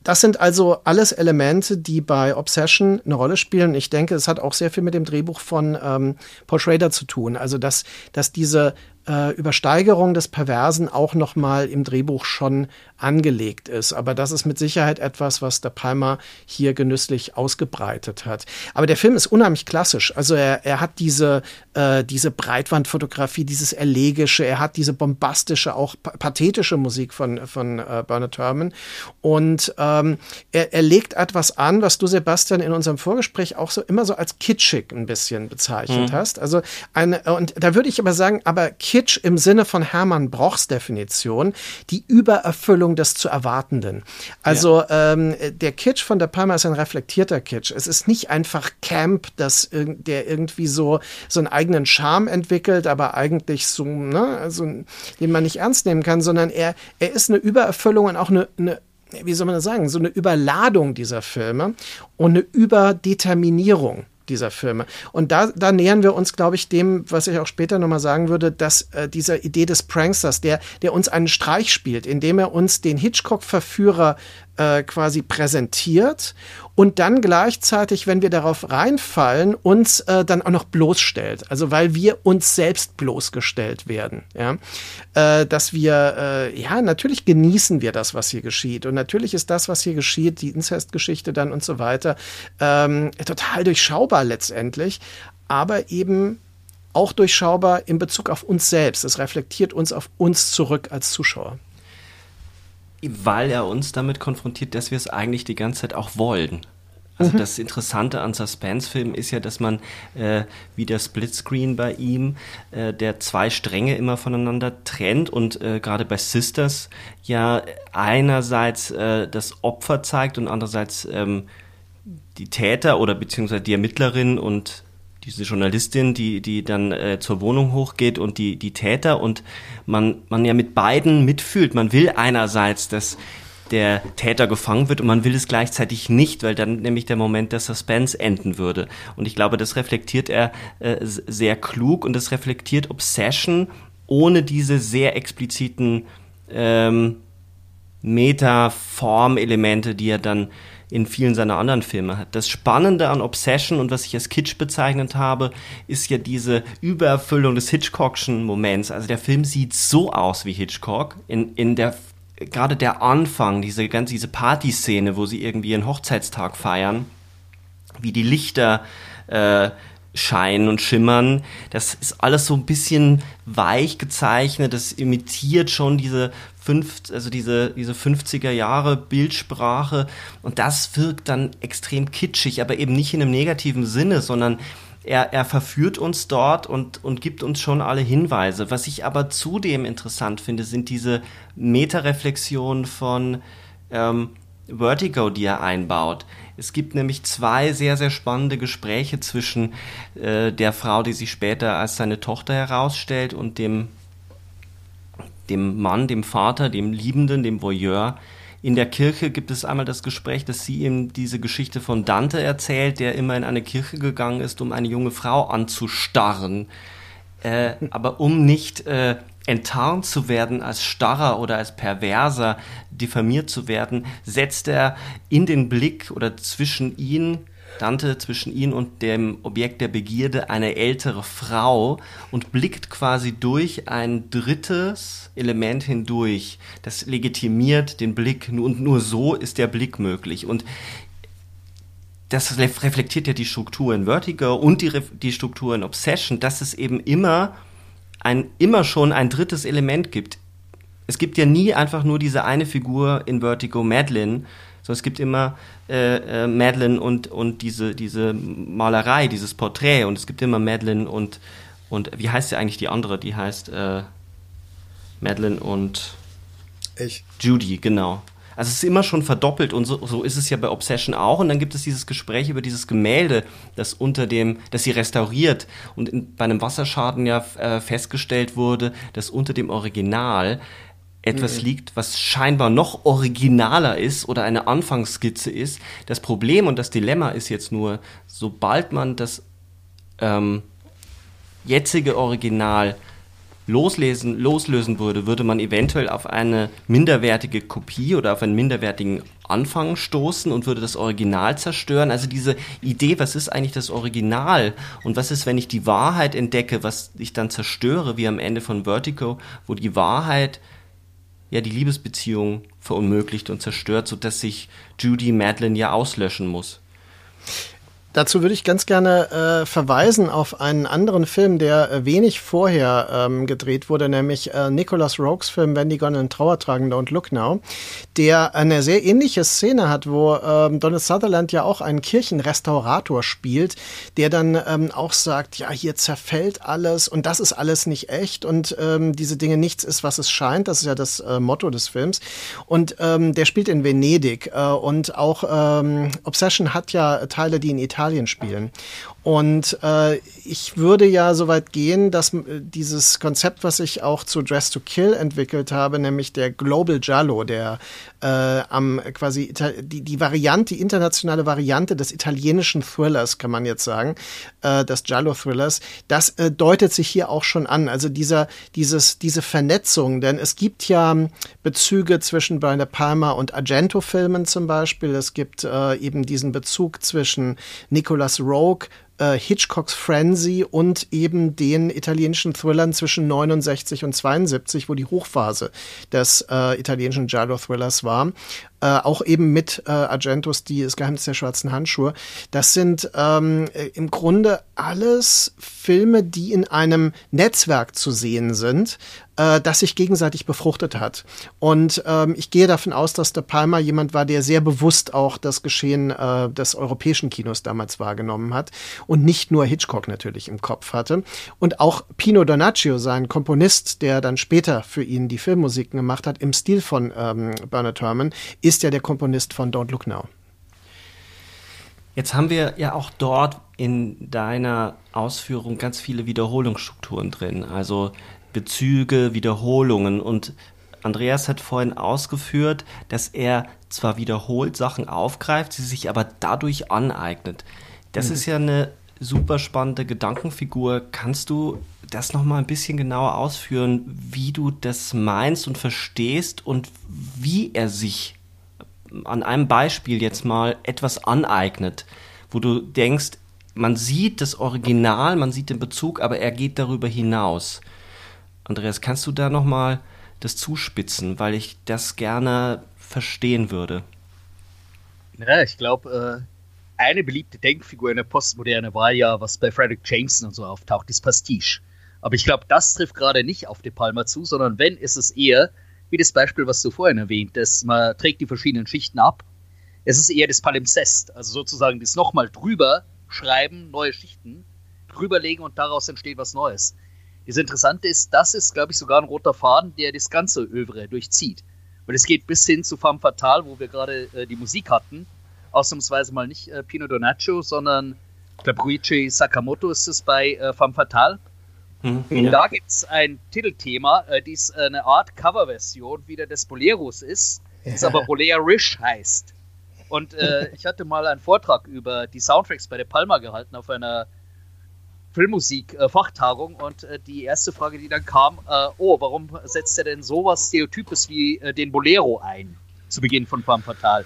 das sind also alles Elemente, die bei Obsession eine Rolle spielen. Ich denke, es hat auch sehr viel mit dem Drehbuch von ähm, Paul Schrader zu tun. Also, dass, dass diese äh, Übersteigerung des Perversen auch noch mal im Drehbuch schon angelegt ist. Aber das ist mit Sicherheit etwas, was der Palmer hier genüsslich ausgebreitet hat. Aber der Film ist unheimlich klassisch. Also er, er hat diese, äh, diese Breitwandfotografie, dieses Elegische, er hat diese bombastische, auch pathetische Musik von, von äh, Bernard Herrmann. Und ähm, er, er legt etwas an, was du, Sebastian, in unserem Vorgespräch auch so immer so als kitschig ein bisschen bezeichnet mhm. hast. Also eine, und da würde ich aber sagen, aber Kitsch im Sinne von Hermann Brochs Definition, die Übererfüllung des zu Erwartenden. Also ja. ähm, der Kitsch von der Palma ist ein reflektierter Kitsch. Es ist nicht einfach Camp, das, der irgendwie so, so einen eigenen Charme entwickelt, aber eigentlich so, ne, also, den man nicht ernst nehmen kann, sondern er, er ist eine Übererfüllung und auch eine, eine wie soll man das sagen, so eine Überladung dieser Filme und eine Überdeterminierung dieser Filme. Und da, da nähern wir uns, glaube ich, dem, was ich auch später nochmal sagen würde, dass äh, dieser Idee des Pranksters, der, der uns einen Streich spielt, indem er uns den Hitchcock-Verführer äh, quasi präsentiert und dann gleichzeitig, wenn wir darauf reinfallen, uns äh, dann auch noch bloßstellt. Also weil wir uns selbst bloßgestellt werden. Ja? Äh, dass wir, äh, ja, natürlich genießen wir das, was hier geschieht. Und natürlich ist das, was hier geschieht, die Inzestgeschichte dann und so weiter, ähm, total durchschaubar letztendlich. Aber eben auch durchschaubar in Bezug auf uns selbst. Es reflektiert uns auf uns zurück als Zuschauer weil er uns damit konfrontiert, dass wir es eigentlich die ganze Zeit auch wollen. Also mhm. das Interessante an Suspense-Filmen ist ja, dass man äh, wie der Splitscreen bei ihm, äh, der zwei Stränge immer voneinander trennt und äh, gerade bei Sisters ja einerseits äh, das Opfer zeigt und andererseits ähm, die Täter oder beziehungsweise die Ermittlerin und diese Journalistin, die, die dann äh, zur Wohnung hochgeht und die, die Täter und man, man ja mit beiden mitfühlt. Man will einerseits, dass der Täter gefangen wird und man will es gleichzeitig nicht, weil dann nämlich der Moment der Suspense enden würde. Und ich glaube, das reflektiert er äh, sehr klug und das reflektiert Obsession ohne diese sehr expliziten ähm, Meta-Form-Elemente, die er dann in vielen seiner anderen Filme hat. Das Spannende an Obsession und was ich als Kitsch bezeichnet habe, ist ja diese Übererfüllung des Hitchcockschen Moments. Also der Film sieht so aus wie Hitchcock. In, in der gerade der Anfang, diese ganze diese Partyszene, wo sie irgendwie ihren Hochzeitstag feiern, wie die Lichter äh, scheinen und schimmern. Das ist alles so ein bisschen weich gezeichnet. Das imitiert schon diese fünf, also diese, diese 50er Jahre Bildsprache. Und das wirkt dann extrem kitschig, aber eben nicht in einem negativen Sinne, sondern er, er verführt uns dort und, und gibt uns schon alle Hinweise. Was ich aber zudem interessant finde, sind diese Metareflexionen von ähm, Vertigo, die er einbaut. Es gibt nämlich zwei sehr, sehr spannende Gespräche zwischen äh, der Frau, die sich später als seine Tochter herausstellt, und dem, dem Mann, dem Vater, dem Liebenden, dem Voyeur. In der Kirche gibt es einmal das Gespräch, dass sie ihm diese Geschichte von Dante erzählt, der immer in eine Kirche gegangen ist, um eine junge Frau anzustarren. Äh, aber um nicht äh, enttarnt zu werden als starrer oder als perverser, diffamiert zu werden, setzt er in den Blick oder zwischen ihn, Dante, zwischen ihn und dem Objekt der Begierde eine ältere Frau und blickt quasi durch ein drittes Element hindurch. Das legitimiert den Blick und nur so ist der Blick möglich. Und das reflektiert ja die Struktur in Vertigo und die, die Struktur in Obsession, dass es eben immer ein, immer schon ein drittes Element gibt. Es gibt ja nie einfach nur diese eine Figur in Vertigo, Madeline, sondern es gibt immer äh, äh, Madeline und, und diese, diese Malerei, dieses Porträt und es gibt immer Madeline und, und wie heißt sie eigentlich die andere? Die heißt äh, Madeline und ich. Judy, genau. Also es ist immer schon verdoppelt und so, so ist es ja bei Obsession auch. Und dann gibt es dieses Gespräch über dieses Gemälde, das unter dem, das sie restauriert und in, bei einem Wasserschaden ja äh, festgestellt wurde, dass unter dem Original etwas mhm. liegt, was scheinbar noch originaler ist oder eine Anfangsskizze ist. Das Problem und das Dilemma ist jetzt nur, sobald man das ähm, jetzige Original loslesen, loslösen würde, würde man eventuell auf eine minderwertige Kopie oder auf einen minderwertigen Anfang stoßen und würde das Original zerstören. Also diese Idee, was ist eigentlich das Original und was ist, wenn ich die Wahrheit entdecke, was ich dann zerstöre, wie am Ende von Vertigo, wo die Wahrheit ja die Liebesbeziehung verunmöglicht und zerstört, sodass sich Judy Madeline ja auslöschen muss. Dazu würde ich ganz gerne äh, verweisen auf einen anderen Film, der äh, wenig vorher ähm, gedreht wurde, nämlich äh, Nicholas Rogues Film Wenn die Gonnen Trauer tragen, Don't Look Now, der eine sehr ähnliche Szene hat, wo ähm, Donald Sutherland ja auch einen Kirchenrestaurator spielt, der dann ähm, auch sagt, ja, hier zerfällt alles und das ist alles nicht echt und ähm, diese Dinge nichts ist, was es scheint. Das ist ja das äh, Motto des Films. Und ähm, der spielt in Venedig äh, und auch ähm, Obsession hat ja Teile, die in Italien Italien spielen. Und äh, ich würde ja so weit gehen, dass äh, dieses Konzept, was ich auch zu Dress to Kill entwickelt habe, nämlich der Global Giallo, der äh, am quasi die, die Variante, die internationale Variante des italienischen Thrillers, kann man jetzt sagen, äh, des Giallo-Thrillers, das äh, deutet sich hier auch schon an. Also dieser, dieses, diese Vernetzung, denn es gibt ja Bezüge zwischen Brian De Palma und Argento-Filmen zum Beispiel. Es gibt äh, eben diesen Bezug zwischen Nicolas Rogue äh, Hitchcocks Frenzy und eben den italienischen Thrillern zwischen 69 und 72, wo die Hochphase des äh, italienischen Giallo-Thrillers war. Äh, auch eben mit äh, Argentos, die das Geheimnis der schwarzen Handschuhe. Das sind ähm, äh, im Grunde alles Filme, die in einem Netzwerk zu sehen sind, äh, das sich gegenseitig befruchtet hat. Und ähm, ich gehe davon aus, dass der Palmer jemand war, der sehr bewusst auch das Geschehen äh, des europäischen Kinos damals wahrgenommen hat und nicht nur Hitchcock natürlich im Kopf hatte. Und auch Pino Donaccio, sein Komponist, der dann später für ihn die Filmmusiken gemacht hat, im Stil von ähm, Bernard Herrmann, ist ja der Komponist von Don't Look Now. Jetzt haben wir ja auch dort in deiner Ausführung ganz viele Wiederholungsstrukturen drin, also Bezüge, Wiederholungen und Andreas hat vorhin ausgeführt, dass er zwar wiederholt Sachen aufgreift, sie sich aber dadurch aneignet. Das mhm. ist ja eine super spannende Gedankenfigur. Kannst du das noch mal ein bisschen genauer ausführen, wie du das meinst und verstehst und wie er sich an einem Beispiel jetzt mal etwas aneignet, wo du denkst, man sieht das Original, man sieht den Bezug, aber er geht darüber hinaus. Andreas, kannst du da noch mal das zuspitzen, weil ich das gerne verstehen würde? Ja, ich glaube, äh, eine beliebte Denkfigur in der Postmoderne war ja, was bei Frederick Jameson und so auftaucht, das Pastiche. Aber ich glaube, das trifft gerade nicht auf De Palma zu, sondern wenn, ist es eher wie das Beispiel, was du vorhin erwähnt hast. Man trägt die verschiedenen Schichten ab. Es ist eher das Palimpsest, also sozusagen das nochmal drüber schreiben, neue Schichten drüberlegen und daraus entsteht was Neues. Das Interessante ist, das ist, glaube ich, sogar ein roter Faden, der das ganze Övre durchzieht. Weil es geht bis hin zu Femme Fatale, wo wir gerade äh, die Musik hatten. Ausnahmsweise mal nicht äh, Pino Donaggio, sondern ich glaube, Sakamoto ist es bei äh, Femme Fatale. Mhm, ja. Da gibt es ein Titelthema, äh, dies eine Art Coverversion wieder des Boleros ist, ja. das aber Bolerish heißt. Und äh, ich hatte mal einen Vortrag über die Soundtracks bei der Palma gehalten auf einer Filmmusik-Fachtagung äh, und äh, die erste Frage, die dann kam, äh, oh, warum setzt er denn sowas Stereotypes wie äh, den Bolero ein zu Beginn von Femme Fatale?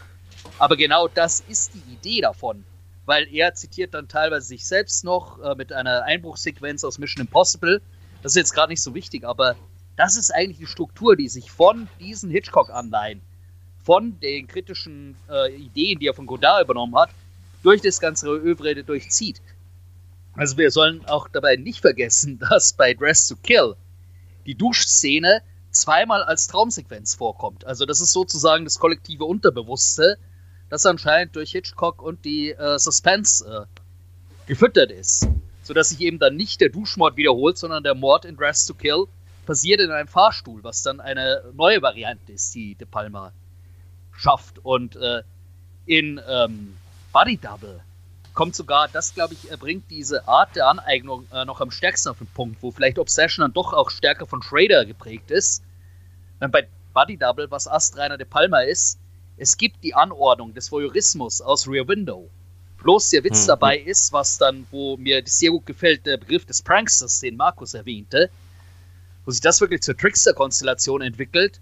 Aber genau das ist die Idee davon weil er zitiert dann teilweise sich selbst noch äh, mit einer Einbruchsequenz aus Mission Impossible. Das ist jetzt gerade nicht so wichtig, aber das ist eigentlich die Struktur, die sich von diesen Hitchcock-Anleihen, von den kritischen äh, Ideen, die er von Godard übernommen hat, durch das ganze Övre durchzieht. Also wir sollen auch dabei nicht vergessen, dass bei Dress to Kill die Duschszene zweimal als Traumsequenz vorkommt. Also das ist sozusagen das kollektive Unterbewusste, das anscheinend durch Hitchcock und die äh, Suspense äh, gefüttert ist. Sodass sich eben dann nicht der Duschmord wiederholt, sondern der Mord in Dress to Kill passiert in einem Fahrstuhl, was dann eine neue Variante ist, die De Palma schafft. Und äh, in ähm, Body Double kommt sogar, das glaube ich, bringt diese Art der Aneignung äh, noch am stärksten auf den Punkt, wo vielleicht Obsession dann doch auch stärker von Schrader geprägt ist. Dann bei Body Double, was Astreiner De Palma ist, es gibt die Anordnung des Voyeurismus aus Rear Window. Bloß der Witz hm. dabei ist, was dann, wo mir sehr gut gefällt, der Begriff des Pranksters, den Markus erwähnte, wo sich das wirklich zur Trickster-Konstellation entwickelt.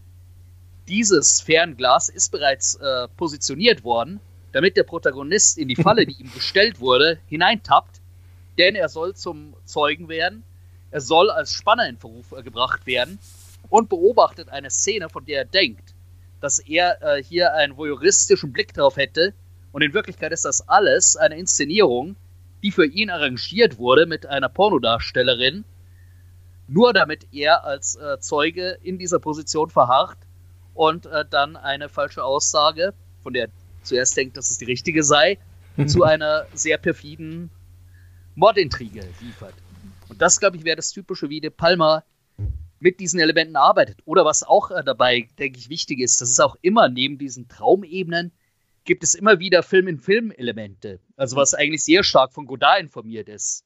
Dieses Fernglas ist bereits äh, positioniert worden, damit der Protagonist in die Falle, die ihm gestellt wurde, hineintappt, denn er soll zum Zeugen werden, er soll als Spanner in Verruf äh, gebracht werden und beobachtet eine Szene, von der er denkt, dass er äh, hier einen voyeuristischen Blick drauf hätte. Und in Wirklichkeit ist das alles eine Inszenierung, die für ihn arrangiert wurde mit einer Pornodarstellerin, nur damit er als äh, Zeuge in dieser Position verharrt und äh, dann eine falsche Aussage, von der er zuerst denkt, dass es die richtige sei, zu einer sehr perfiden Mordintrige liefert. Und das, glaube ich, wäre das Typische, wie De Palma mit diesen Elementen arbeitet. Oder was auch äh, dabei, denke ich, wichtig ist, dass es auch immer neben diesen Traumebenen gibt es immer wieder Film-in-Film-Elemente. Also was eigentlich sehr stark von Godard informiert ist.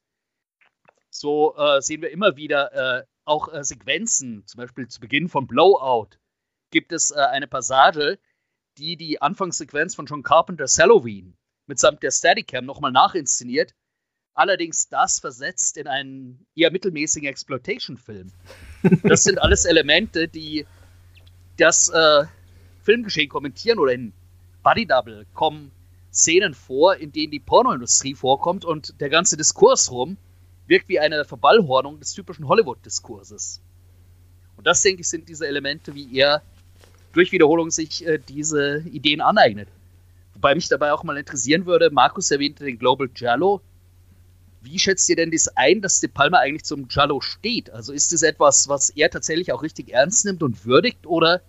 So äh, sehen wir immer wieder äh, auch äh, Sequenzen, zum Beispiel zu Beginn von Blowout gibt es äh, eine Passage, die die Anfangssequenz von John Carpenter's Halloween mitsamt der Steadicam nochmal nachinszeniert. Allerdings das versetzt in einen eher mittelmäßigen Exploitation-Film. Das sind alles Elemente, die das äh, Filmgeschehen kommentieren oder in Buddy Double kommen Szenen vor, in denen die Pornoindustrie vorkommt und der ganze Diskurs rum wirkt wie eine Verballhornung des typischen Hollywood-Diskurses. Und das, denke ich, sind diese Elemente, wie er durch Wiederholung sich äh, diese Ideen aneignet. Wobei mich dabei auch mal interessieren würde, Markus erwähnte den Global Giallo, wie schätzt ihr denn das ein, dass De Palma eigentlich zum Giallo steht? Also ist das etwas, was er tatsächlich auch richtig ernst nimmt und würdigt? Oder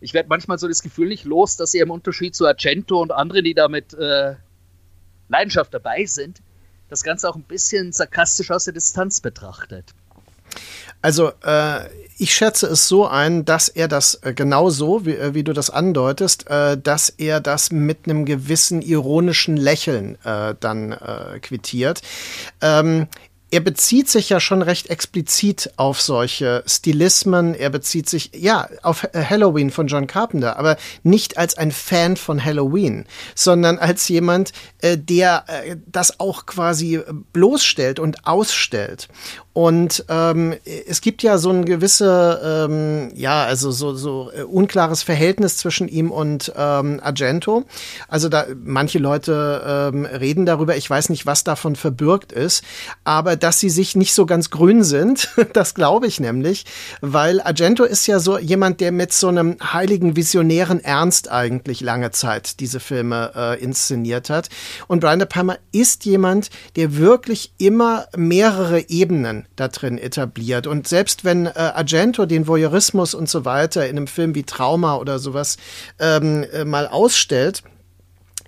ich werde manchmal so das Gefühl nicht los, dass er im Unterschied zu Argento und anderen, die da mit äh, Leidenschaft dabei sind, das Ganze auch ein bisschen sarkastisch aus der Distanz betrachtet. Also äh, ich schätze es so ein, dass er das äh, genau so, wie, äh, wie du das andeutest, äh, dass er das mit einem gewissen ironischen Lächeln äh, dann äh, quittiert. Ähm, er bezieht sich ja schon recht explizit auf solche Stilismen. Er bezieht sich, ja, auf Halloween von John Carpenter, aber nicht als ein Fan von Halloween, sondern als jemand, äh, der äh, das auch quasi bloßstellt und ausstellt. Und ähm, es gibt ja so ein gewisse, ähm, ja, also so, so äh, unklares Verhältnis zwischen ihm und ähm, Argento. Also da manche Leute ähm, reden darüber, ich weiß nicht, was davon verbürgt ist, aber dass sie sich nicht so ganz grün sind, das glaube ich nämlich, weil Argento ist ja so jemand, der mit so einem heiligen visionären Ernst eigentlich lange Zeit diese Filme äh, inszeniert hat. Und Brian De Palma ist jemand, der wirklich immer mehrere Ebenen da drin etabliert. Und selbst wenn äh, Argento den Voyeurismus und so weiter in einem Film wie Trauma oder sowas ähm, äh, mal ausstellt,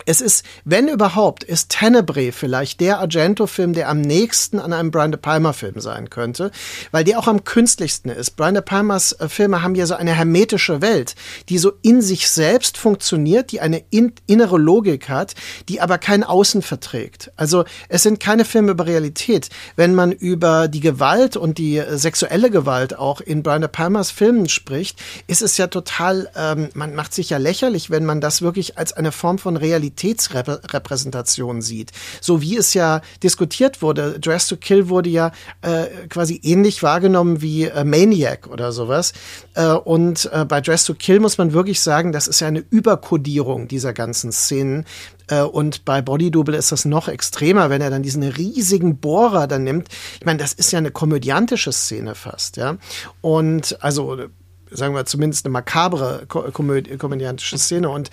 es ist, wenn überhaupt, ist Tenebrae vielleicht der Argento-Film, der am nächsten an einem Brian De Palma-Film sein könnte, weil der auch am künstlichsten ist. Brian De Palmas äh, Filme haben ja so eine hermetische Welt, die so in sich selbst funktioniert, die eine in innere Logik hat, die aber kein Außen verträgt. Also es sind keine Filme über Realität. Wenn man über die Gewalt und die äh, sexuelle Gewalt auch in Brian De Palmas Filmen spricht, ist es ja total, ähm, man macht sich ja lächerlich, wenn man das wirklich als eine Form von Realität Realitätsrepräsentation sieht. So wie es ja diskutiert wurde. Dress to Kill wurde ja äh, quasi ähnlich wahrgenommen wie äh, Maniac oder sowas. Äh, und äh, bei Dress to Kill muss man wirklich sagen, das ist ja eine Überkodierung dieser ganzen Szenen. Äh, und bei Body Double ist das noch extremer, wenn er dann diesen riesigen Bohrer dann nimmt. Ich meine, das ist ja eine komödiantische Szene fast, ja. Und also sagen wir zumindest eine makabre komödiantische Szene. Und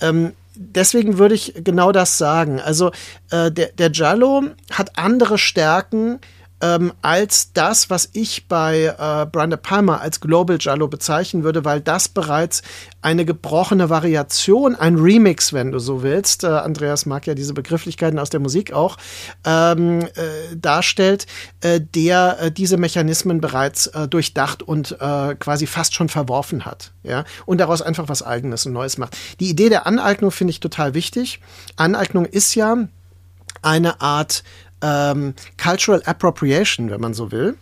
ähm, deswegen würde ich genau das sagen. Also äh, der, der Giallo hat andere Stärken ähm, als das, was ich bei äh, Brian De Palma als Global Giallo bezeichnen würde, weil das bereits eine gebrochene Variation, ein Remix, wenn du so willst, äh, Andreas mag ja diese Begrifflichkeiten aus der Musik auch, ähm, äh, darstellt, äh, der äh, diese Mechanismen bereits äh, durchdacht und quasi fast schon verworfen hat. Ja? Und daraus einfach was Eigenes und Neues macht. Die Idee der Aneignung finde ich total wichtig. Aneignung ist ja eine Art ähm, Cultural Appropriation, wenn man so will.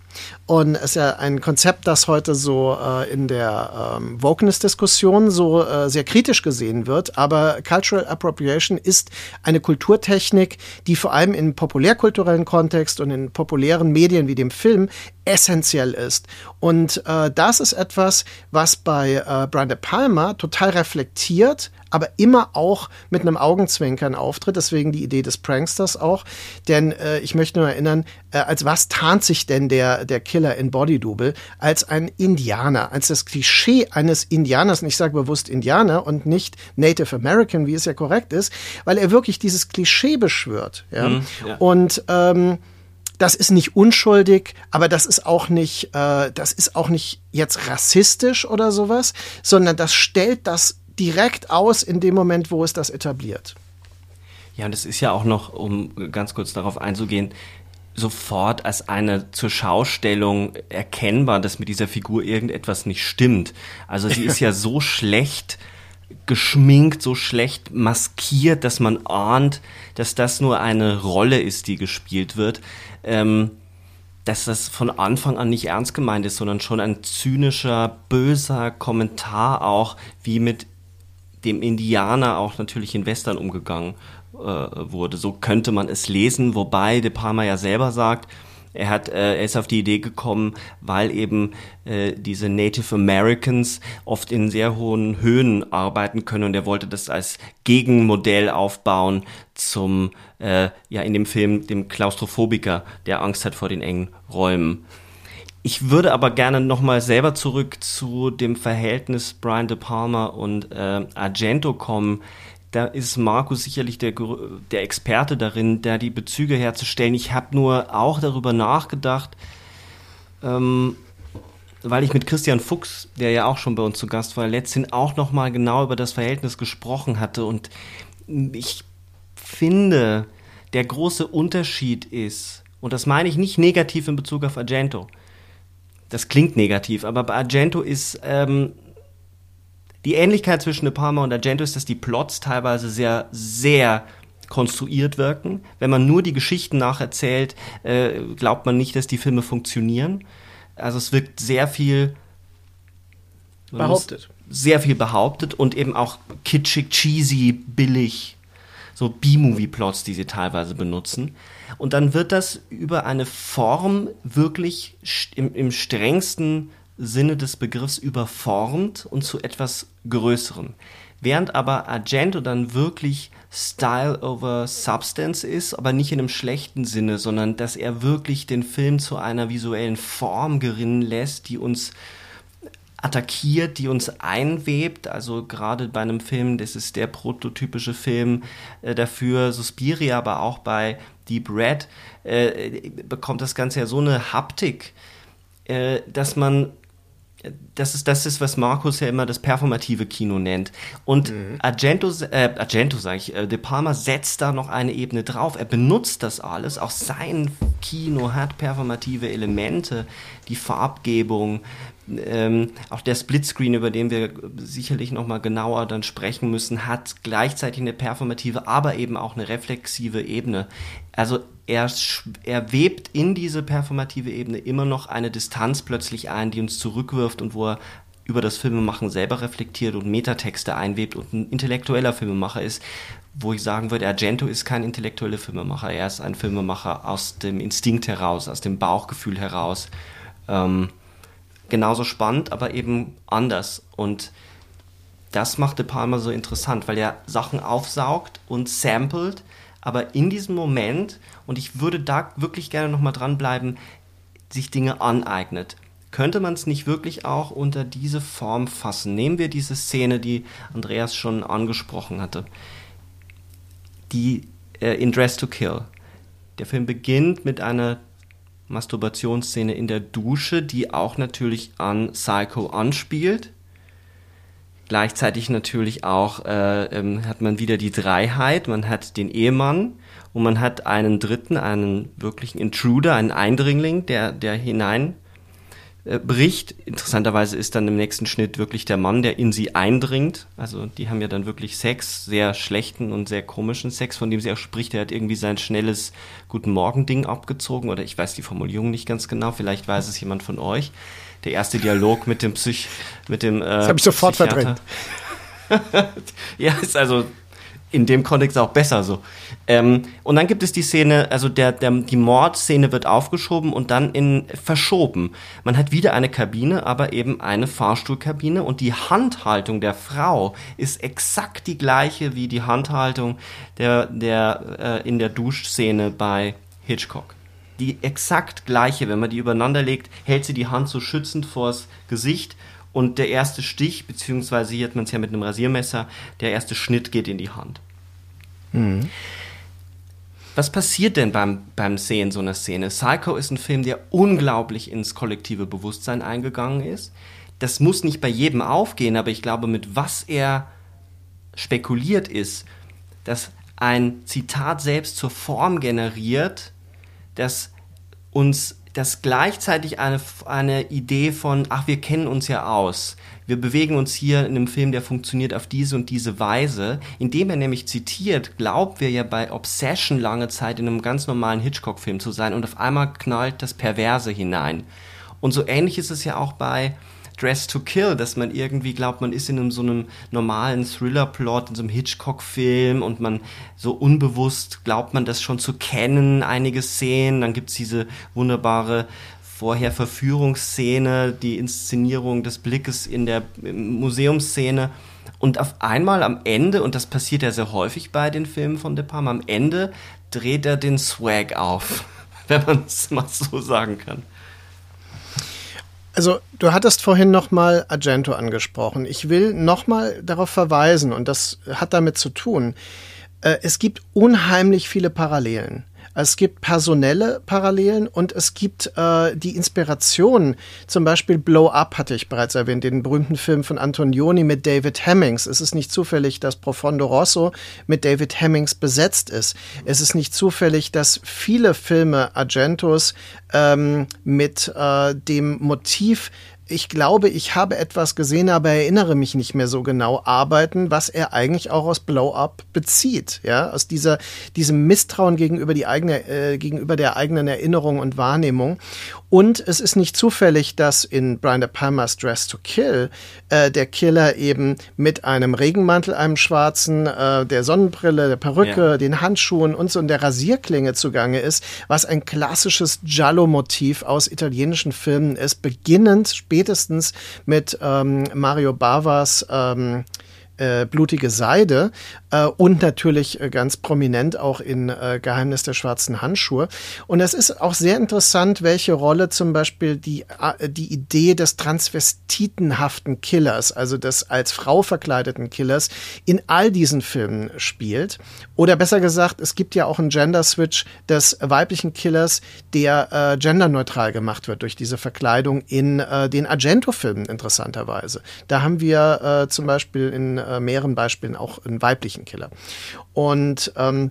Und es ist ja ein Konzept, das heute so äh, in der ähm, Wokeness-Diskussion so äh, sehr kritisch gesehen wird. Aber Cultural Appropriation ist eine Kulturtechnik, die vor allem im populärkulturellen Kontext und in populären Medien wie dem Film essentiell ist. Und äh, das ist etwas, was bei äh, Brian De Palma total reflektiert, aber immer auch mit einem Augenzwinkern auftritt. Deswegen die Idee des Pranksters auch. Denn äh, ich möchte nur erinnern, äh, als was tarnt sich denn der, der Killer in Body Double? Als ein Indianer, als das Klischee eines Indianers. Und ich sage bewusst Indianer und nicht Native American, wie es ja korrekt ist, weil er wirklich dieses Klischee beschwört. Ja? Mhm, ja. Und ähm, das ist nicht unschuldig, aber das ist auch nicht, äh, das ist auch nicht jetzt rassistisch oder sowas, sondern das stellt das direkt aus in dem Moment, wo es das etabliert. Ja, und es ist ja auch noch, um ganz kurz darauf einzugehen, sofort als eine zur Schaustellung erkennbar, dass mit dieser Figur irgendetwas nicht stimmt. Also sie ist ja so schlecht geschminkt, so schlecht maskiert, dass man ahnt, dass das nur eine Rolle ist, die gespielt wird. Ähm, dass das von Anfang an nicht ernst gemeint ist, sondern schon ein zynischer, böser Kommentar auch, wie mit dem Indianer auch natürlich in Western umgegangen wurde. So könnte man es lesen, wobei De Palma ja selber sagt, er hat, äh, er ist auf die Idee gekommen, weil eben äh, diese Native Americans oft in sehr hohen Höhen arbeiten können und er wollte das als Gegenmodell aufbauen zum, äh, ja in dem Film, dem Klaustrophobiker, der Angst hat vor den engen Räumen. Ich würde aber gerne nochmal selber zurück zu dem Verhältnis Brian De Palma und äh, Argento kommen. Da ist Markus sicherlich der, der Experte darin, da die Bezüge herzustellen. Ich habe nur auch darüber nachgedacht, ähm, weil ich mit Christian Fuchs, der ja auch schon bei uns zu Gast war, letztens auch nochmal genau über das Verhältnis gesprochen hatte. Und ich finde, der große Unterschied ist, und das meine ich nicht negativ in Bezug auf Argento, das klingt negativ, aber bei Argento ist ähm, die Ähnlichkeit zwischen De Palma und Argento ist, dass die Plots teilweise sehr, sehr konstruiert wirken. Wenn man nur die Geschichten nacherzählt, äh, glaubt man nicht, dass die Filme funktionieren. Also es wirkt sehr viel behauptet. Sehr viel behauptet und eben auch kitschig, cheesy, billig. so B-Movie-Plots, die sie teilweise benutzen. Und dann wird das über eine Form wirklich im, im strengsten Sinne des Begriffs überformt und zu etwas Größerem. Während aber Argento dann wirklich Style over Substance ist, aber nicht in einem schlechten Sinne, sondern dass er wirklich den Film zu einer visuellen Form gerinnen lässt, die uns attackiert, die uns einwebt. Also gerade bei einem Film, das ist der prototypische Film äh, dafür, Suspiria, aber auch bei Deep Red, äh, bekommt das Ganze ja so eine Haptik, äh, dass man das ist das ist, was Markus ja immer das performative Kino nennt. Und mhm. Argento, äh, Argento sage ich, äh, De Palma setzt da noch eine Ebene drauf. Er benutzt das alles. Auch sein Kino hat performative Elemente, die Farbgebung, ähm, auch der Splitscreen, über den wir sicherlich noch mal genauer dann sprechen müssen, hat gleichzeitig eine performative, aber eben auch eine reflexive Ebene. Also er, er webt in diese performative Ebene immer noch eine Distanz plötzlich ein, die uns zurückwirft und wo er über das Filmemachen selber reflektiert und Metatexte einwebt und ein intellektueller Filmemacher ist, wo ich sagen würde, Argento ist kein intellektueller Filmemacher, er ist ein Filmemacher aus dem Instinkt heraus, aus dem Bauchgefühl heraus. Ähm, genauso spannend, aber eben anders. Und das macht De Palma so interessant, weil er Sachen aufsaugt und samplet, aber in diesem Moment, und ich würde da wirklich gerne nochmal dranbleiben, sich Dinge aneignet. Könnte man es nicht wirklich auch unter diese Form fassen? Nehmen wir diese Szene, die Andreas schon angesprochen hatte. Die äh, in Dress to Kill. Der Film beginnt mit einer Masturbationsszene in der Dusche, die auch natürlich an Psycho anspielt. Gleichzeitig natürlich auch äh, ähm, hat man wieder die Dreiheit, man hat den Ehemann und man hat einen Dritten, einen wirklichen Intruder, einen Eindringling, der, der hinein äh, bricht. Interessanterweise ist dann im nächsten Schnitt wirklich der Mann, der in sie eindringt. Also die haben ja dann wirklich Sex, sehr schlechten und sehr komischen Sex, von dem sie auch spricht. Er hat irgendwie sein schnelles Guten Morgen-Ding abgezogen oder ich weiß die Formulierung nicht ganz genau. Vielleicht weiß es jemand von euch. Der erste Dialog mit dem Psych, mit dem. Äh, das habe ich sofort Psychiater. verdrängt. ja, ist also in dem Kontext auch besser so. Ähm, und dann gibt es die Szene, also der, der, die Mordszene wird aufgeschoben und dann in verschoben. Man hat wieder eine Kabine, aber eben eine Fahrstuhlkabine und die Handhaltung der Frau ist exakt die gleiche wie die Handhaltung der, der äh, in der Duschszene bei Hitchcock. Die exakt gleiche, wenn man die übereinander legt, hält sie die Hand so schützend vors Gesicht und der erste Stich, beziehungsweise hier hat man es ja mit einem Rasiermesser, der erste Schnitt geht in die Hand. Mhm. Was passiert denn beim, beim Sehen so einer Szene? Psycho ist ein Film, der unglaublich ins kollektive Bewusstsein eingegangen ist. Das muss nicht bei jedem aufgehen, aber ich glaube, mit was er spekuliert ist, dass ein Zitat selbst zur Form generiert, das uns das gleichzeitig eine, eine Idee von, ach, wir kennen uns ja aus. Wir bewegen uns hier in einem Film, der funktioniert auf diese und diese Weise. Indem er nämlich zitiert, glaubt wir ja bei Obsession lange Zeit in einem ganz normalen Hitchcock-Film zu sein und auf einmal knallt das Perverse hinein. Und so ähnlich ist es ja auch bei Dress to Kill, dass man irgendwie glaubt, man ist in einem, so einem normalen Thriller-Plot, in so einem Hitchcock-Film und man so unbewusst glaubt man das schon zu kennen, einige Szenen. Dann gibt's diese wunderbare vorher Verführungsszene, die Inszenierung des Blickes in der Museumsszene. Und auf einmal am Ende, und das passiert ja sehr häufig bei den Filmen von De Palma, am Ende dreht er den Swag auf, wenn man es mal so sagen kann. Also du hattest vorhin nochmal Argento angesprochen. Ich will nochmal darauf verweisen, und das hat damit zu tun, äh, es gibt unheimlich viele Parallelen. Es gibt personelle Parallelen und es gibt äh, die Inspiration. Zum Beispiel Blow Up hatte ich bereits erwähnt, den berühmten Film von Antonioni mit David Hemmings. Es ist nicht zufällig, dass Profondo Rosso mit David Hemmings besetzt ist. Es ist nicht zufällig, dass viele Filme Argentos ähm, mit äh, dem Motiv ich glaube, ich habe etwas gesehen, aber erinnere mich nicht mehr so genau arbeiten, was er eigentlich auch aus Blow Up bezieht, ja, aus dieser, diesem Misstrauen gegenüber die, eigene, äh, gegenüber der eigenen Erinnerung und Wahrnehmung. Und es ist nicht zufällig, dass in Brian De Palmas Dress to Kill äh, der Killer eben mit einem Regenmantel, einem schwarzen, äh, der Sonnenbrille, der Perücke, ja. den Handschuhen und so und der Rasierklinge zugange ist, was ein klassisches Giallo-Motiv aus italienischen Filmen ist, beginnend spätestens mit ähm, Mario Bavas ähm, äh, blutige Seide äh, und natürlich äh, ganz prominent auch in äh, Geheimnis der schwarzen Handschuhe. Und es ist auch sehr interessant, welche Rolle zum Beispiel die, die Idee des transvestitenhaften Killers, also des als Frau verkleideten Killers, in all diesen Filmen spielt. Oder besser gesagt, es gibt ja auch einen Gender-Switch des weiblichen Killers, der genderneutral gemacht wird durch diese Verkleidung in den Argento-Filmen interessanterweise. Da haben wir zum Beispiel in äh, mehreren Beispielen auch einen weiblichen Killer. Und ähm,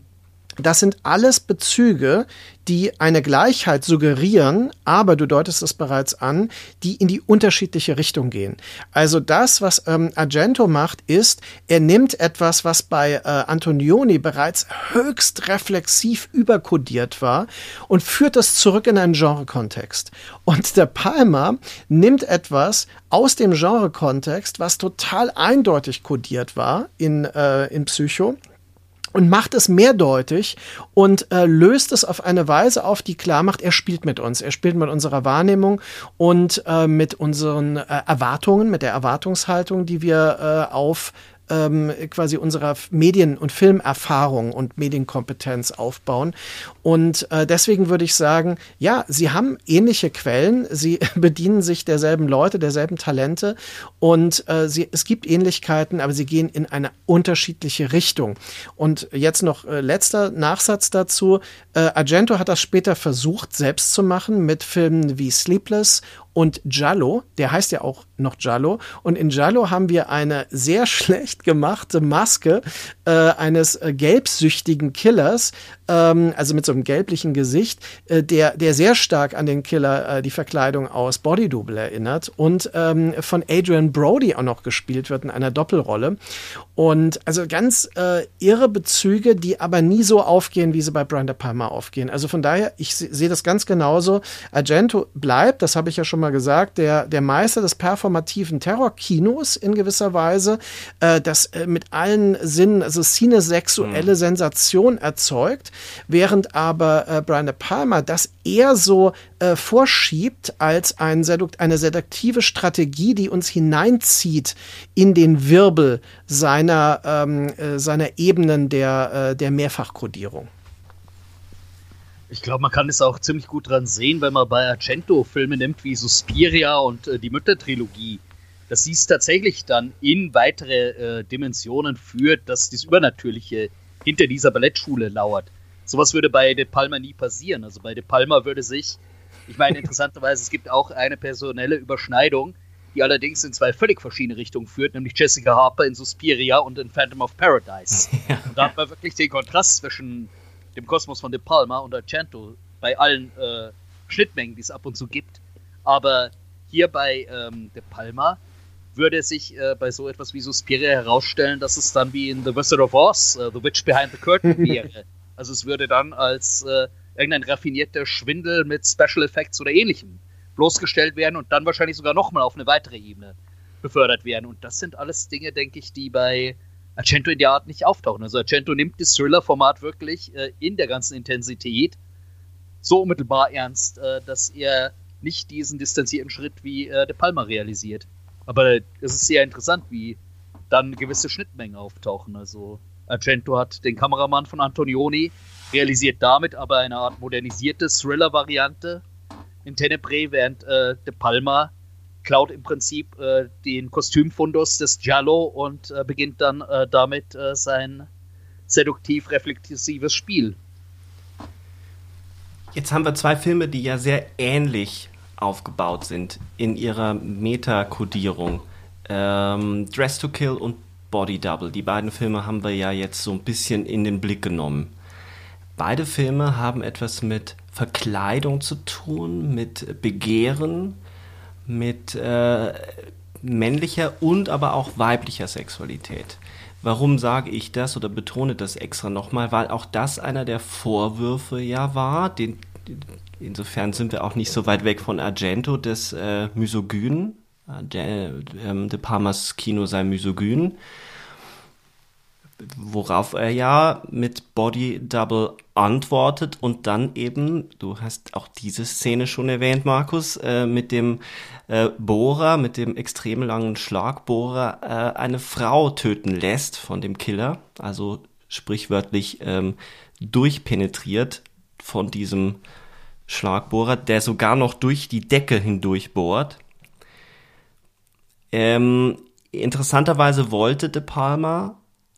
das sind alles Bezüge, die eine Gleichheit suggerieren, aber du deutest es bereits an, die in die unterschiedliche Richtung gehen. Also das, was ähm, Argento macht, ist, er nimmt etwas, was bei äh, Antonioni bereits höchst reflexiv überkodiert war und führt das zurück in einen Genre-Kontext. Und der Palmer nimmt etwas aus dem Genre-Kontext, was total eindeutig kodiert war in, äh, in Psycho und macht es mehrdeutig und äh, löst es auf eine Weise auf, die klar macht, er spielt mit uns, er spielt mit unserer Wahrnehmung und äh, mit unseren äh, Erwartungen, mit der Erwartungshaltung, die wir äh, auf ähm, quasi unserer Medien- und Filmerfahrung und Medienkompetenz aufbauen. Und äh, deswegen würde ich sagen, ja, sie haben ähnliche Quellen, sie bedienen sich derselben Leute, derselben Talente und äh, sie, es gibt Ähnlichkeiten, aber sie gehen in eine unterschiedliche Richtung. Und jetzt noch äh, letzter Nachsatz dazu. Äh, Argento hat das später versucht, selbst zu machen mit Filmen wie Sleepless und Giallo, der heißt ja auch noch Giallo. Und in Giallo haben wir eine sehr schlecht gemachte Maske äh, eines äh, gelbsüchtigen Killers, ähm, also mit so einem gelblichen Gesicht, äh, der, der sehr stark an den Killer, äh, die Verkleidung aus Body Double erinnert und ähm, von Adrian Brody auch noch gespielt wird in einer Doppelrolle. Und also ganz äh, irre Bezüge, die aber nie so aufgehen, wie sie bei Brian De Palma aufgehen. Also von daher, ich sehe das ganz genauso. Argento bleibt, das habe ich ja schon mal gesagt, der, der Meister des performativen Terrorkinos in gewisser Weise, äh, das äh, mit allen Sinnen, also cinesexuelle mhm. Sensation erzeugt während aber äh, Brian Palma das eher so äh, vorschiebt als ein Sedukt, eine seduktive Strategie, die uns hineinzieht in den Wirbel seiner, ähm, äh, seiner Ebenen der, äh, der Mehrfachkodierung. Ich glaube, man kann es auch ziemlich gut dran sehen, wenn man bei Argento Filme nimmt wie Suspiria und äh, die Müttertrilogie, dass sie es tatsächlich dann in weitere äh, Dimensionen führt, dass das Übernatürliche hinter dieser Ballettschule lauert. Sowas würde bei De Palma nie passieren. Also bei De Palma würde sich, ich meine, interessanterweise, es gibt auch eine personelle Überschneidung, die allerdings in zwei völlig verschiedene Richtungen führt, nämlich Jessica Harper in Suspiria und in Phantom of Paradise. Ja. Und da hat man wirklich den Kontrast zwischen dem Kosmos von De Palma und Argento bei allen äh, Schnittmengen, die es ab und zu gibt. Aber hier bei ähm, De Palma würde sich äh, bei so etwas wie Suspiria herausstellen, dass es dann wie in The Wizard of Oz, uh, The Witch Behind the Curtain wäre. Also es würde dann als äh, irgendein raffinierter Schwindel mit Special Effects oder ähnlichem bloßgestellt werden und dann wahrscheinlich sogar nochmal auf eine weitere Ebene befördert werden. Und das sind alles Dinge, denke ich, die bei Argento in der Art nicht auftauchen. Also Argento nimmt das Thriller-Format wirklich äh, in der ganzen Intensität so unmittelbar ernst, äh, dass er nicht diesen distanzierten Schritt wie äh, De Palma realisiert. Aber es ist sehr interessant, wie dann gewisse Schnittmengen auftauchen. Also Argento hat den Kameramann von Antonioni, realisiert damit aber eine Art modernisierte Thriller-Variante in Tenebrae, während äh, De Palma klaut im Prinzip äh, den Kostümfundus des Giallo und äh, beginnt dann äh, damit äh, sein seduktiv-reflexives Spiel. Jetzt haben wir zwei Filme, die ja sehr ähnlich aufgebaut sind in ihrer Metakodierung. Ähm, Dress to Kill und Body Double. Die beiden Filme haben wir ja jetzt so ein bisschen in den Blick genommen. Beide Filme haben etwas mit Verkleidung zu tun, mit Begehren, mit, äh, männlicher und aber auch weiblicher Sexualität. Warum sage ich das oder betone das extra nochmal? Weil auch das einer der Vorwürfe ja war, den, insofern sind wir auch nicht so weit weg von Argento des äh, Misogynen. Äh, äh, De Palmas Kino sei misogyn worauf er ja mit Body Double antwortet und dann eben, du hast auch diese Szene schon erwähnt, Markus, äh, mit dem äh, Bohrer, mit dem extrem langen Schlagbohrer, äh, eine Frau töten lässt von dem Killer, also sprichwörtlich ähm, durchpenetriert von diesem Schlagbohrer, der sogar noch durch die Decke hindurch bohrt. Ähm, interessanterweise wollte De Palma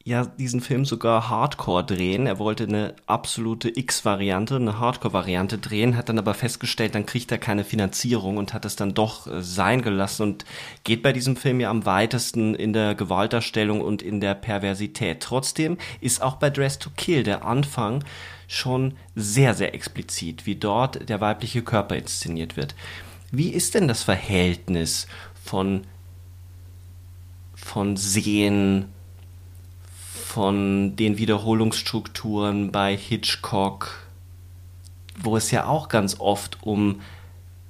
ja diesen Film sogar Hardcore drehen. Er wollte eine absolute X-Variante, eine Hardcore-Variante drehen, hat dann aber festgestellt, dann kriegt er keine Finanzierung und hat es dann doch äh, sein gelassen und geht bei diesem Film ja am weitesten in der Gewalterstellung und in der Perversität. Trotzdem ist auch bei Dress to Kill der Anfang schon sehr, sehr explizit, wie dort der weibliche Körper inszeniert wird. Wie ist denn das Verhältnis von, von Sehen, von den Wiederholungsstrukturen bei Hitchcock, wo es ja auch ganz oft um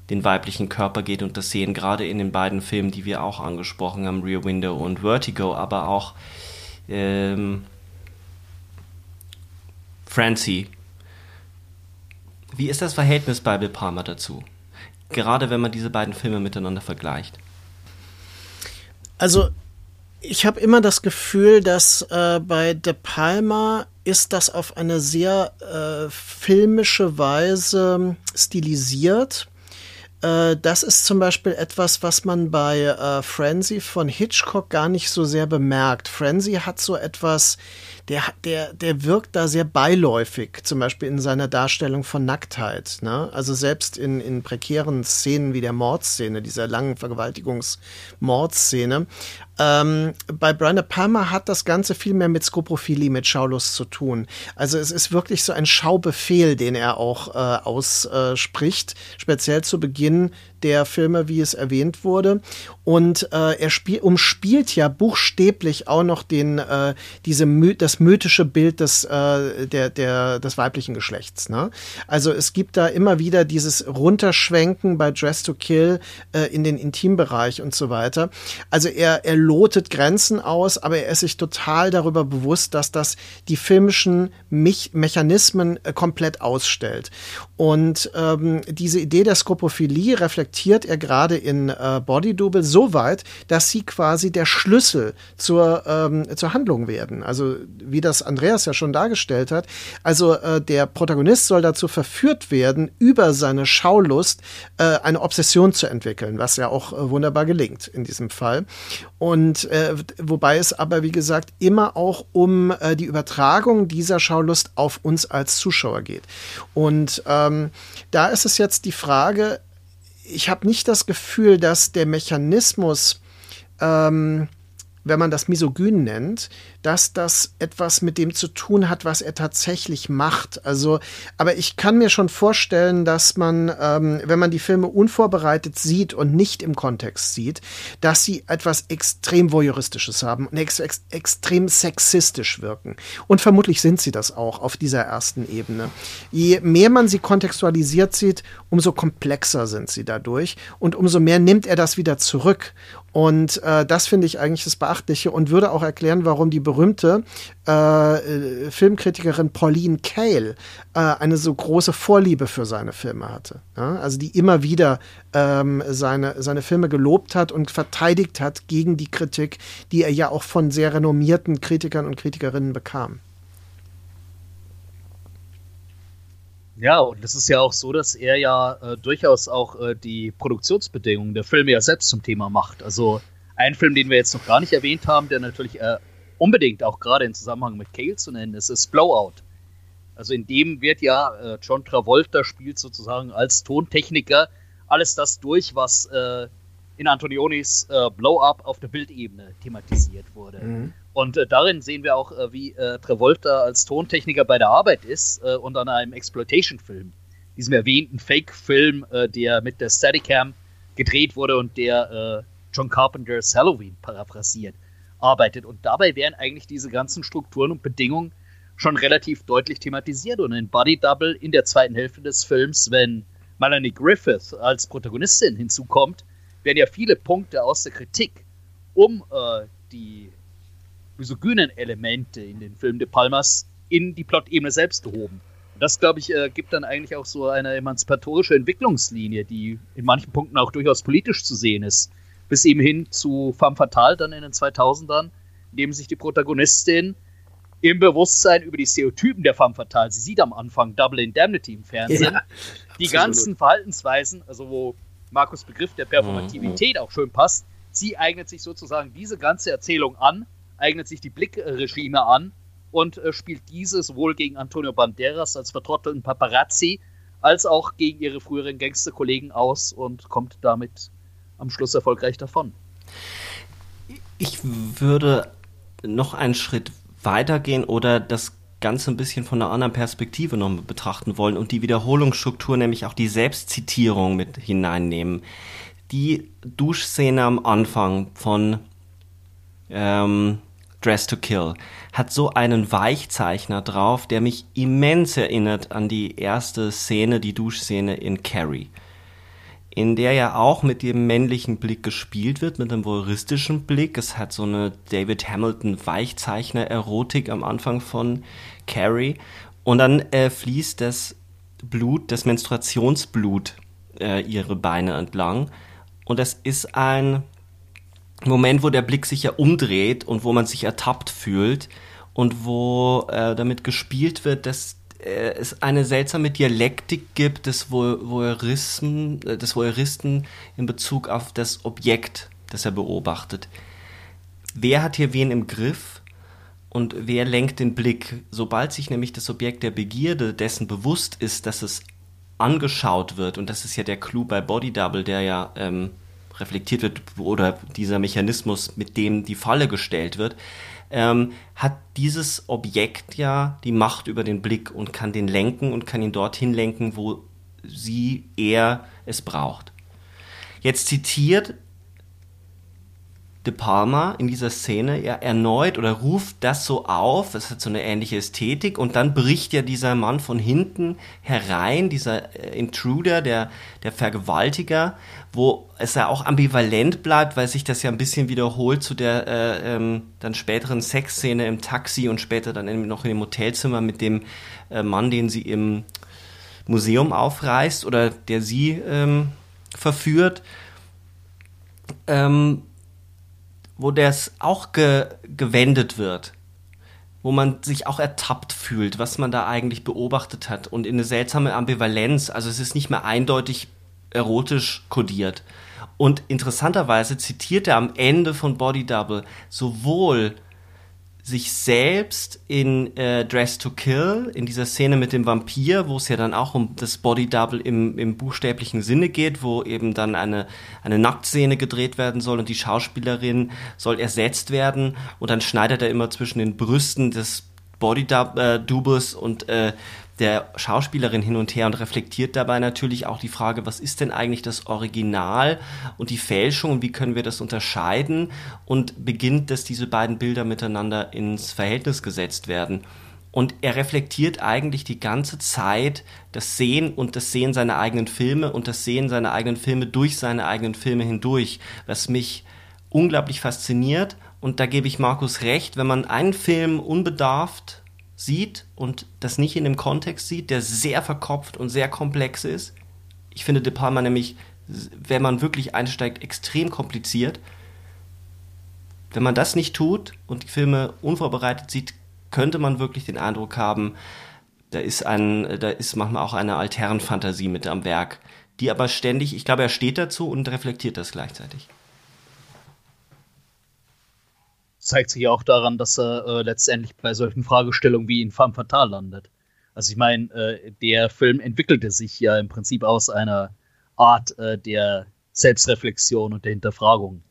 den weiblichen Körper geht und das sehen gerade in den beiden Filmen, die wir auch angesprochen haben, Rear Window und Vertigo, aber auch ähm, Francie. Wie ist das Verhältnis bei Bill Palmer dazu? Gerade wenn man diese beiden Filme miteinander vergleicht. Also ich habe immer das Gefühl, dass äh, bei De Palma ist das auf eine sehr äh, filmische Weise stilisiert. Äh, das ist zum Beispiel etwas, was man bei äh, Frenzy von Hitchcock gar nicht so sehr bemerkt. Frenzy hat so etwas, der, der, der wirkt da sehr beiläufig, zum Beispiel in seiner Darstellung von Nacktheit. Ne? Also selbst in, in prekären Szenen wie der Mordszene, dieser langen Vergewaltigungsmordszene, ähm, bei Brian Palmer hat das Ganze viel mehr mit Skoprophilie, mit Schaulust zu tun. Also es ist wirklich so ein Schaubefehl, den er auch äh, ausspricht, speziell zu Beginn der Filme, wie es erwähnt wurde. Und äh, er spiel, umspielt ja buchstäblich auch noch den, äh, diese My das mythische Bild des, äh, der, der, des weiblichen Geschlechts. Ne? Also es gibt da immer wieder dieses Runterschwenken bei Dress to Kill äh, in den Intimbereich und so weiter. Also er, er lotet Grenzen aus, aber er ist sich total darüber bewusst, dass das die filmischen Mich Mechanismen äh, komplett ausstellt. Und ähm, diese Idee der Skopophilie reflektiert er gerade in äh, Body Double so weit, dass sie quasi der Schlüssel zur, ähm, zur Handlung werden. Also wie das Andreas ja schon dargestellt hat. Also äh, der Protagonist soll dazu verführt werden, über seine Schaulust äh, eine Obsession zu entwickeln, was ja auch äh, wunderbar gelingt in diesem Fall. Und äh, wobei es aber, wie gesagt, immer auch um äh, die Übertragung dieser Schaulust auf uns als Zuschauer geht. Und ähm, da ist es jetzt die Frage, ich habe nicht das Gefühl, dass der Mechanismus ähm, wenn man das misogyn nennt, dass das etwas mit dem zu tun hat, was er tatsächlich macht. Also, aber ich kann mir schon vorstellen, dass man, ähm, wenn man die Filme unvorbereitet sieht und nicht im Kontext sieht, dass sie etwas extrem voyeuristisches haben und ex ex extrem sexistisch wirken. Und vermutlich sind sie das auch auf dieser ersten Ebene. Je mehr man sie kontextualisiert sieht, umso komplexer sind sie dadurch und umso mehr nimmt er das wieder zurück. Und äh, das finde ich eigentlich das Beachtliche und würde auch erklären, warum die berühmte äh, Filmkritikerin Pauline Kael äh, eine so große Vorliebe für seine Filme hatte. Ja? Also die immer wieder ähm, seine, seine Filme gelobt hat und verteidigt hat gegen die Kritik, die er ja auch von sehr renommierten Kritikern und Kritikerinnen bekam. Ja, und es ist ja auch so, dass er ja äh, durchaus auch äh, die Produktionsbedingungen der Filme ja selbst zum Thema macht. Also ein Film, den wir jetzt noch gar nicht erwähnt haben, der natürlich äh, unbedingt auch gerade im Zusammenhang mit Cale zu nennen ist, ist Blowout. Also in dem wird ja äh, John Travolta spielt sozusagen als Tontechniker alles das durch, was äh, in Antonionis äh, Blow-Up auf der Bildebene thematisiert wurde. Mhm. Und äh, darin sehen wir auch, äh, wie äh, Travolta als Tontechniker bei der Arbeit ist und an einem Exploitation-Film, diesem erwähnten Fake-Film, der mit der Steadicam gedreht wurde und der John Carpenters Halloween paraphrasiert, arbeitet. Und dabei wären eigentlich diese ganzen Strukturen und Bedingungen schon relativ deutlich thematisiert. Und in Body Double in der zweiten Hälfte des Films, wenn Melanie Griffith als Protagonistin hinzukommt, werden ja viele Punkte aus der Kritik um äh, die misogynen Elemente in den Filmen De Palmas in die Plot-Ebene selbst gehoben. Und das, glaube ich, äh, gibt dann eigentlich auch so eine emanzipatorische Entwicklungslinie, die in manchen Punkten auch durchaus politisch zu sehen ist. Bis eben hin zu Femme Fatale dann in den 2000ern, in dem sich die Protagonistin im Bewusstsein über die Stereotypen der Femme Fatale, sie sieht am Anfang Double Indemnity im Fernsehen, ja, die ganzen Verhaltensweisen, also wo Markus Begriff der Performativität mhm. auch schön passt, sie eignet sich sozusagen diese ganze Erzählung an, eignet sich die Blickregime an und äh, spielt diese sowohl gegen Antonio Banderas als vertrottelten Paparazzi als auch gegen ihre früheren Gangsterkollegen aus und kommt damit am Schluss erfolgreich davon. Ich würde noch einen Schritt weitergehen oder das Ganze ein bisschen von einer anderen Perspektive noch betrachten wollen und die Wiederholungsstruktur, nämlich auch die Selbstzitierung mit hineinnehmen. Die Duschszene am Anfang von ähm, Dress to Kill hat so einen Weichzeichner drauf, der mich immens erinnert an die erste Szene, die Duschszene in Carrie in der ja auch mit dem männlichen Blick gespielt wird, mit einem voyeuristischen Blick. Es hat so eine David Hamilton Weichzeichner-Erotik am Anfang von Carrie. Und dann äh, fließt das Blut, das Menstruationsblut äh, ihre Beine entlang. Und das ist ein Moment, wo der Blick sich ja umdreht und wo man sich ertappt fühlt und wo äh, damit gespielt wird, dass äh, es eine seltsame Dialektik gibt des Voyeurismen, äh, des Voyeuristen in Bezug auf das Objekt, das er beobachtet. Wer hat hier wen im Griff und wer lenkt den Blick? Sobald sich nämlich das Objekt der Begierde dessen bewusst ist, dass es angeschaut wird, und das ist ja der Clou bei Body Double, der ja ähm, reflektiert wird, oder dieser Mechanismus, mit dem die Falle gestellt wird, ähm, hat dieses Objekt ja die Macht über den Blick und kann den lenken und kann ihn dorthin lenken, wo sie, er es braucht. Jetzt zitiert De Palma in dieser Szene ja erneut oder ruft das so auf, es hat so eine ähnliche Ästhetik und dann bricht ja dieser Mann von hinten herein, dieser äh, Intruder, der, der Vergewaltiger, wo es ja auch ambivalent bleibt, weil sich das ja ein bisschen wiederholt zu der äh, ähm, dann späteren Sexszene im Taxi und später dann noch in dem Hotelzimmer mit dem äh, Mann, den sie im Museum aufreißt oder der sie ähm, verführt. Ähm, wo das auch ge gewendet wird, wo man sich auch ertappt fühlt, was man da eigentlich beobachtet hat und in eine seltsame Ambivalenz, also es ist nicht mehr eindeutig erotisch kodiert. Und interessanterweise zitiert er am Ende von Body Double sowohl sich selbst in äh, Dress to Kill, in dieser Szene mit dem Vampir, wo es ja dann auch um das Body Double im, im buchstäblichen Sinne geht, wo eben dann eine, eine Nacktszene gedreht werden soll und die Schauspielerin soll ersetzt werden. Und dann schneidet er immer zwischen den Brüsten des Body äh, Doubles und äh, der Schauspielerin hin und her und reflektiert dabei natürlich auch die Frage, was ist denn eigentlich das Original und die Fälschung und wie können wir das unterscheiden und beginnt, dass diese beiden Bilder miteinander ins Verhältnis gesetzt werden. Und er reflektiert eigentlich die ganze Zeit das Sehen und das Sehen seiner eigenen Filme und das Sehen seiner eigenen Filme durch seine eigenen Filme hindurch, was mich unglaublich fasziniert. Und da gebe ich Markus recht, wenn man einen Film unbedarft sieht und das nicht in dem Kontext sieht, der sehr verkopft und sehr komplex ist. Ich finde De Palma nämlich, wenn man wirklich einsteigt, extrem kompliziert. Wenn man das nicht tut und die Filme unvorbereitet sieht, könnte man wirklich den Eindruck haben, da ist ein, da ist manchmal auch eine Altherrenfantasie mit am Werk, die aber ständig, ich glaube, er steht dazu und reflektiert das gleichzeitig zeigt sich ja auch daran, dass er äh, letztendlich bei solchen Fragestellungen wie in Femme Fatale landet. Also ich meine, äh, der Film entwickelte sich ja im Prinzip aus einer Art äh, der Selbstreflexion und der Hinterfragung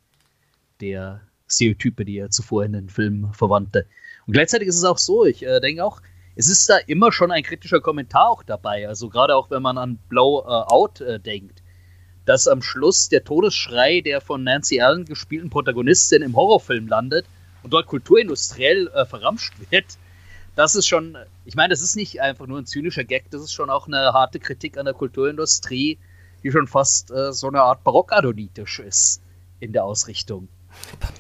der Stereotype, die er zuvor in den Filmen verwandte. Und gleichzeitig ist es auch so, ich äh, denke auch, es ist da immer schon ein kritischer Kommentar auch dabei. Also gerade auch wenn man an Blow äh, Out äh, denkt, dass am Schluss der Todesschrei der von Nancy Allen gespielten Protagonistin im Horrorfilm landet und dort kulturindustriell äh, verramscht wird. Das ist schon, ich meine, das ist nicht einfach nur ein zynischer Gag, das ist schon auch eine harte Kritik an der Kulturindustrie, die schon fast äh, so eine Art barockadonitisch ist in der Ausrichtung.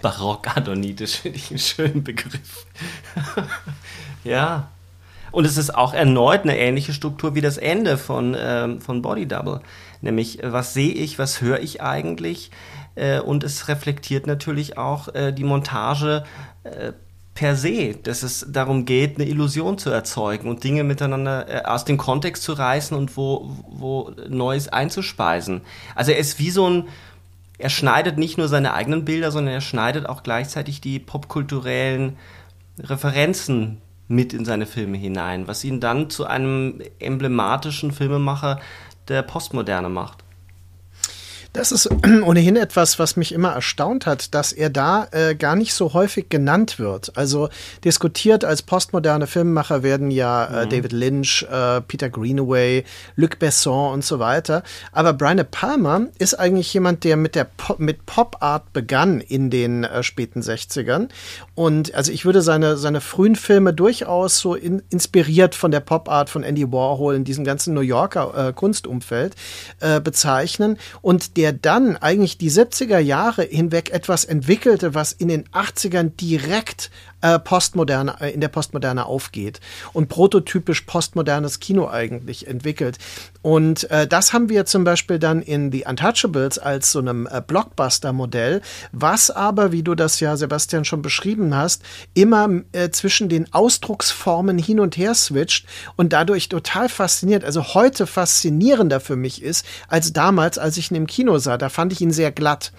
Barockadonitisch finde ich einen schönen Begriff. ja. Und es ist auch erneut eine ähnliche Struktur wie das Ende von, ähm, von Body Double. Nämlich, äh, was sehe ich, was höre ich eigentlich? Äh, und es reflektiert natürlich auch äh, die Montage äh, per se, dass es darum geht, eine Illusion zu erzeugen und Dinge miteinander äh, aus dem Kontext zu reißen und wo, wo Neues einzuspeisen. Also er ist wie so ein, er schneidet nicht nur seine eigenen Bilder, sondern er schneidet auch gleichzeitig die popkulturellen Referenzen mit in seine Filme hinein, was ihn dann zu einem emblematischen Filmemacher der Postmoderne macht. Das ist ohnehin etwas, was mich immer erstaunt hat, dass er da äh, gar nicht so häufig genannt wird. Also diskutiert als postmoderne Filmemacher werden ja äh, mhm. David Lynch, äh, Peter Greenaway, Luc Besson und so weiter. Aber Brian De Palma ist eigentlich jemand, der mit der Pop, mit Pop Art begann in den äh, späten 60ern. Und also ich würde seine, seine frühen Filme durchaus so in, inspiriert von der Pop Art von Andy Warhol in diesem ganzen New Yorker äh, Kunstumfeld äh, bezeichnen. Und der der dann eigentlich die 70er Jahre hinweg etwas entwickelte, was in den 80ern direkt äh, Postmoderne, äh, in der Postmoderne aufgeht und prototypisch postmodernes Kino eigentlich entwickelt. Und äh, das haben wir zum Beispiel dann in The Untouchables als so einem äh, Blockbuster-Modell, was aber, wie du das ja, Sebastian, schon beschrieben hast, immer äh, zwischen den Ausdrucksformen hin und her switcht und dadurch total fasziniert, also heute faszinierender für mich ist, als damals, als ich ihn im Kino sah. Da fand ich ihn sehr glatt.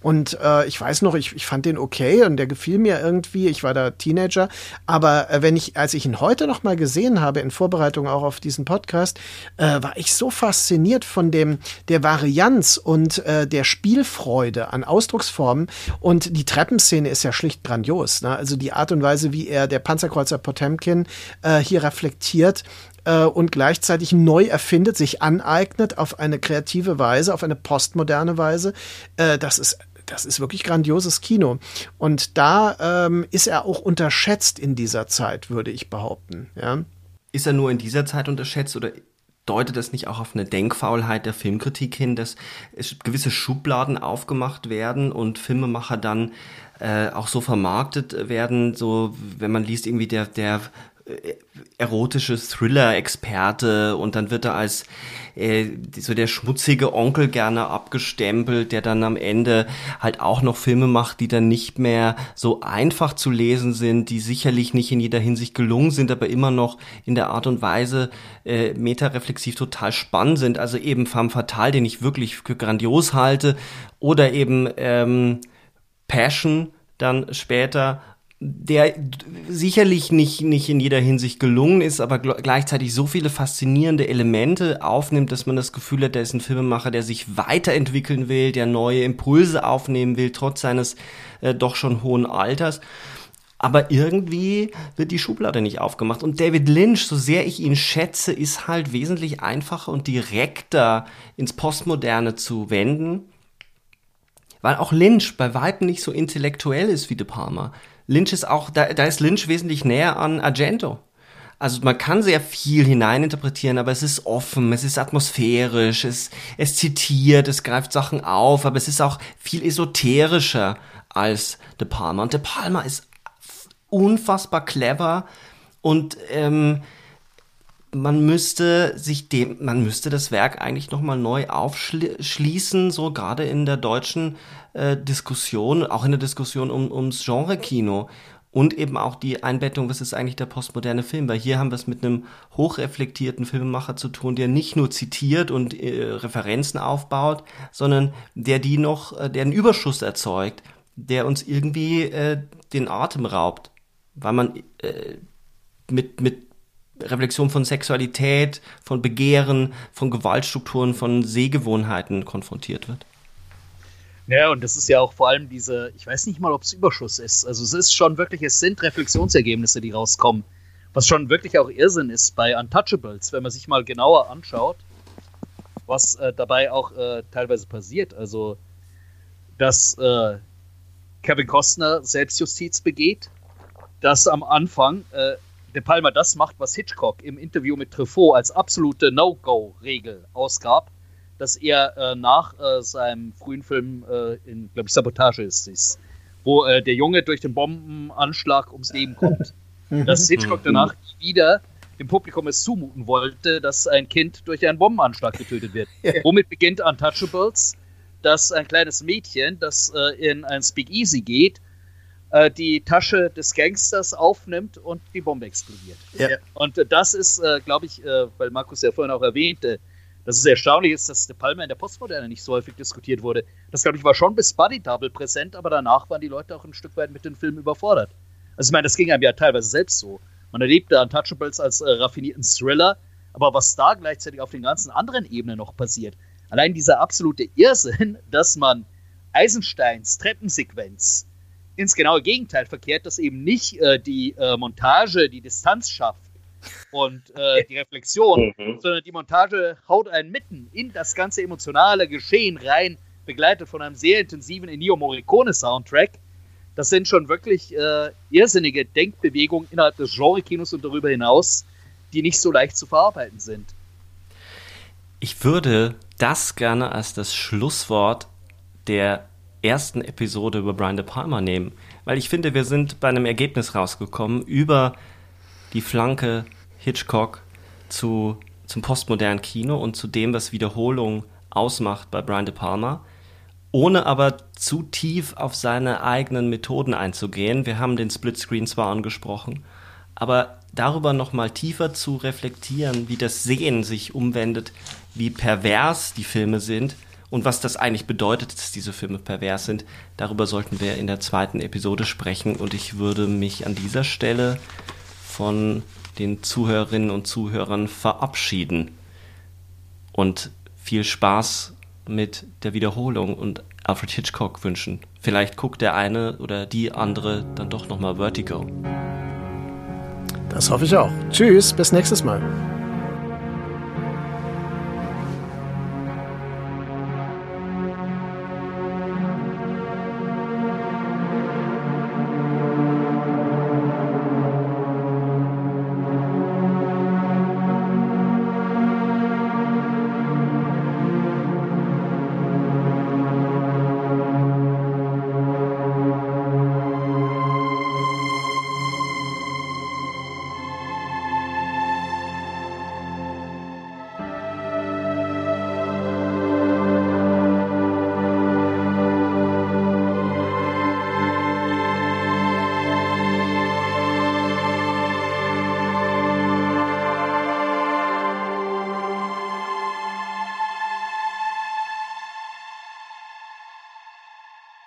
Und äh, ich weiß noch, ich, ich fand den okay und der gefiel mir irgendwie. Ich war da Teenager. Aber äh, wenn ich, als ich ihn heute noch mal gesehen habe, in Vorbereitung auch auf diesen Podcast, äh, war ich so fasziniert von dem, der Varianz und äh, der Spielfreude an Ausdrucksformen. Und die Treppenszene ist ja schlicht grandios. Ne? Also die Art und Weise, wie er der Panzerkreuzer Potemkin äh, hier reflektiert, äh, und gleichzeitig neu erfindet, sich aneignet auf eine kreative Weise, auf eine postmoderne Weise. Äh, das ist das ist wirklich grandioses Kino. Und da ähm, ist er auch unterschätzt in dieser Zeit, würde ich behaupten. Ja. Ist er nur in dieser Zeit unterschätzt oder deutet das nicht auch auf eine Denkfaulheit der Filmkritik hin, dass gewisse Schubladen aufgemacht werden und Filmemacher dann äh, auch so vermarktet werden, so wenn man liest irgendwie der der erotische Thriller-Experte und dann wird er als äh, so der schmutzige Onkel gerne abgestempelt, der dann am Ende halt auch noch Filme macht, die dann nicht mehr so einfach zu lesen sind, die sicherlich nicht in jeder Hinsicht gelungen sind, aber immer noch in der Art und Weise äh, metareflexiv total spannend sind. Also eben Femme Fatale, den ich wirklich für grandios halte, oder eben ähm, Passion dann später der sicherlich nicht, nicht in jeder Hinsicht gelungen ist, aber gleichzeitig so viele faszinierende Elemente aufnimmt, dass man das Gefühl hat, der ist ein Filmemacher, der sich weiterentwickeln will, der neue Impulse aufnehmen will, trotz seines äh, doch schon hohen Alters. Aber irgendwie wird die Schublade nicht aufgemacht. Und David Lynch, so sehr ich ihn schätze, ist halt wesentlich einfacher und direkter ins Postmoderne zu wenden. Weil auch Lynch bei weitem nicht so intellektuell ist wie De Palma. Lynch ist auch, da, da ist Lynch wesentlich näher an Argento. Also man kann sehr viel hineininterpretieren, aber es ist offen, es ist atmosphärisch, es, es zitiert, es greift Sachen auf, aber es ist auch viel esoterischer als De Palma. Und De Palma ist unfassbar clever und ähm, man müsste sich dem, man müsste das Werk eigentlich nochmal neu aufschließen, so gerade in der deutschen äh, Diskussion, auch in der Diskussion um, ums Genre-Kino und eben auch die Einbettung, was ist eigentlich der postmoderne Film, weil hier haben wir es mit einem hochreflektierten Filmemacher zu tun, der nicht nur zitiert und äh, Referenzen aufbaut, sondern der die noch, äh, der einen Überschuss erzeugt, der uns irgendwie äh, den Atem raubt, weil man äh, mit, mit Reflexion von Sexualität, von Begehren, von Gewaltstrukturen, von Sehgewohnheiten konfrontiert wird. Ja, und das ist ja auch vor allem diese, ich weiß nicht mal, ob es Überschuss ist. Also es ist schon wirklich, es sind Reflexionsergebnisse, die rauskommen. Was schon wirklich auch Irrsinn ist bei Untouchables, wenn man sich mal genauer anschaut. was äh, dabei auch äh, teilweise passiert. Also, dass äh, Kevin Costner Selbstjustiz begeht, dass am Anfang äh, De Palma das macht, was Hitchcock im Interview mit Truffaut als absolute No-Go-Regel ausgab, dass er äh, nach äh, seinem frühen Film äh, in, glaube ich, Sabotage ist es, wo äh, der Junge durch den Bombenanschlag ums Leben kommt. dass Hitchcock danach wieder dem Publikum es zumuten wollte, dass ein Kind durch einen Bombenanschlag getötet wird. Womit beginnt Untouchables? Dass ein kleines Mädchen, das äh, in ein Speakeasy geht, äh, die Tasche des Gangsters aufnimmt und die Bombe explodiert. Ja. Und äh, das ist, äh, glaube ich, äh, weil Markus ja vorhin auch erwähnte, dass es erstaunlich ist, dass De Palma in der Postmoderne nicht so häufig diskutiert wurde. Das, glaube ich, war schon bis Buddy Double präsent, aber danach waren die Leute auch ein Stück weit mit dem Film überfordert. Also ich meine, das ging einem ja teilweise selbst so. Man erlebte Untouchables als äh, raffinierten Thriller, aber was da gleichzeitig auf den ganzen anderen Ebenen noch passiert, allein dieser absolute Irrsinn, dass man Eisensteins Treppensequenz ins genaue Gegenteil verkehrt, dass eben nicht äh, die äh, Montage die Distanz schafft und äh, die Reflexion, Mhm. sondern die Montage haut einen mitten in das ganze emotionale Geschehen rein, begleitet von einem sehr intensiven Ennio Morricone Soundtrack. Das sind schon wirklich äh, irrsinnige Denkbewegungen innerhalb des Genre-Kinos und darüber hinaus, die nicht so leicht zu verarbeiten sind. Ich würde das gerne als das Schlusswort der ersten Episode über Brian De Palma nehmen, weil ich finde, wir sind bei einem Ergebnis rausgekommen über die Flanke Hitchcock zu, zum postmodernen Kino und zu dem, was Wiederholung ausmacht bei Brian De Palma, ohne aber zu tief auf seine eigenen Methoden einzugehen. Wir haben den Splitscreen zwar angesprochen, aber darüber nochmal tiefer zu reflektieren, wie das Sehen sich umwendet, wie pervers die Filme sind und was das eigentlich bedeutet, dass diese Filme pervers sind, darüber sollten wir in der zweiten Episode sprechen und ich würde mich an dieser Stelle von den Zuhörerinnen und Zuhörern verabschieden und viel Spaß mit der Wiederholung und Alfred Hitchcock wünschen. Vielleicht guckt der eine oder die andere dann doch nochmal Vertigo. Das hoffe ich auch. Tschüss, bis nächstes Mal.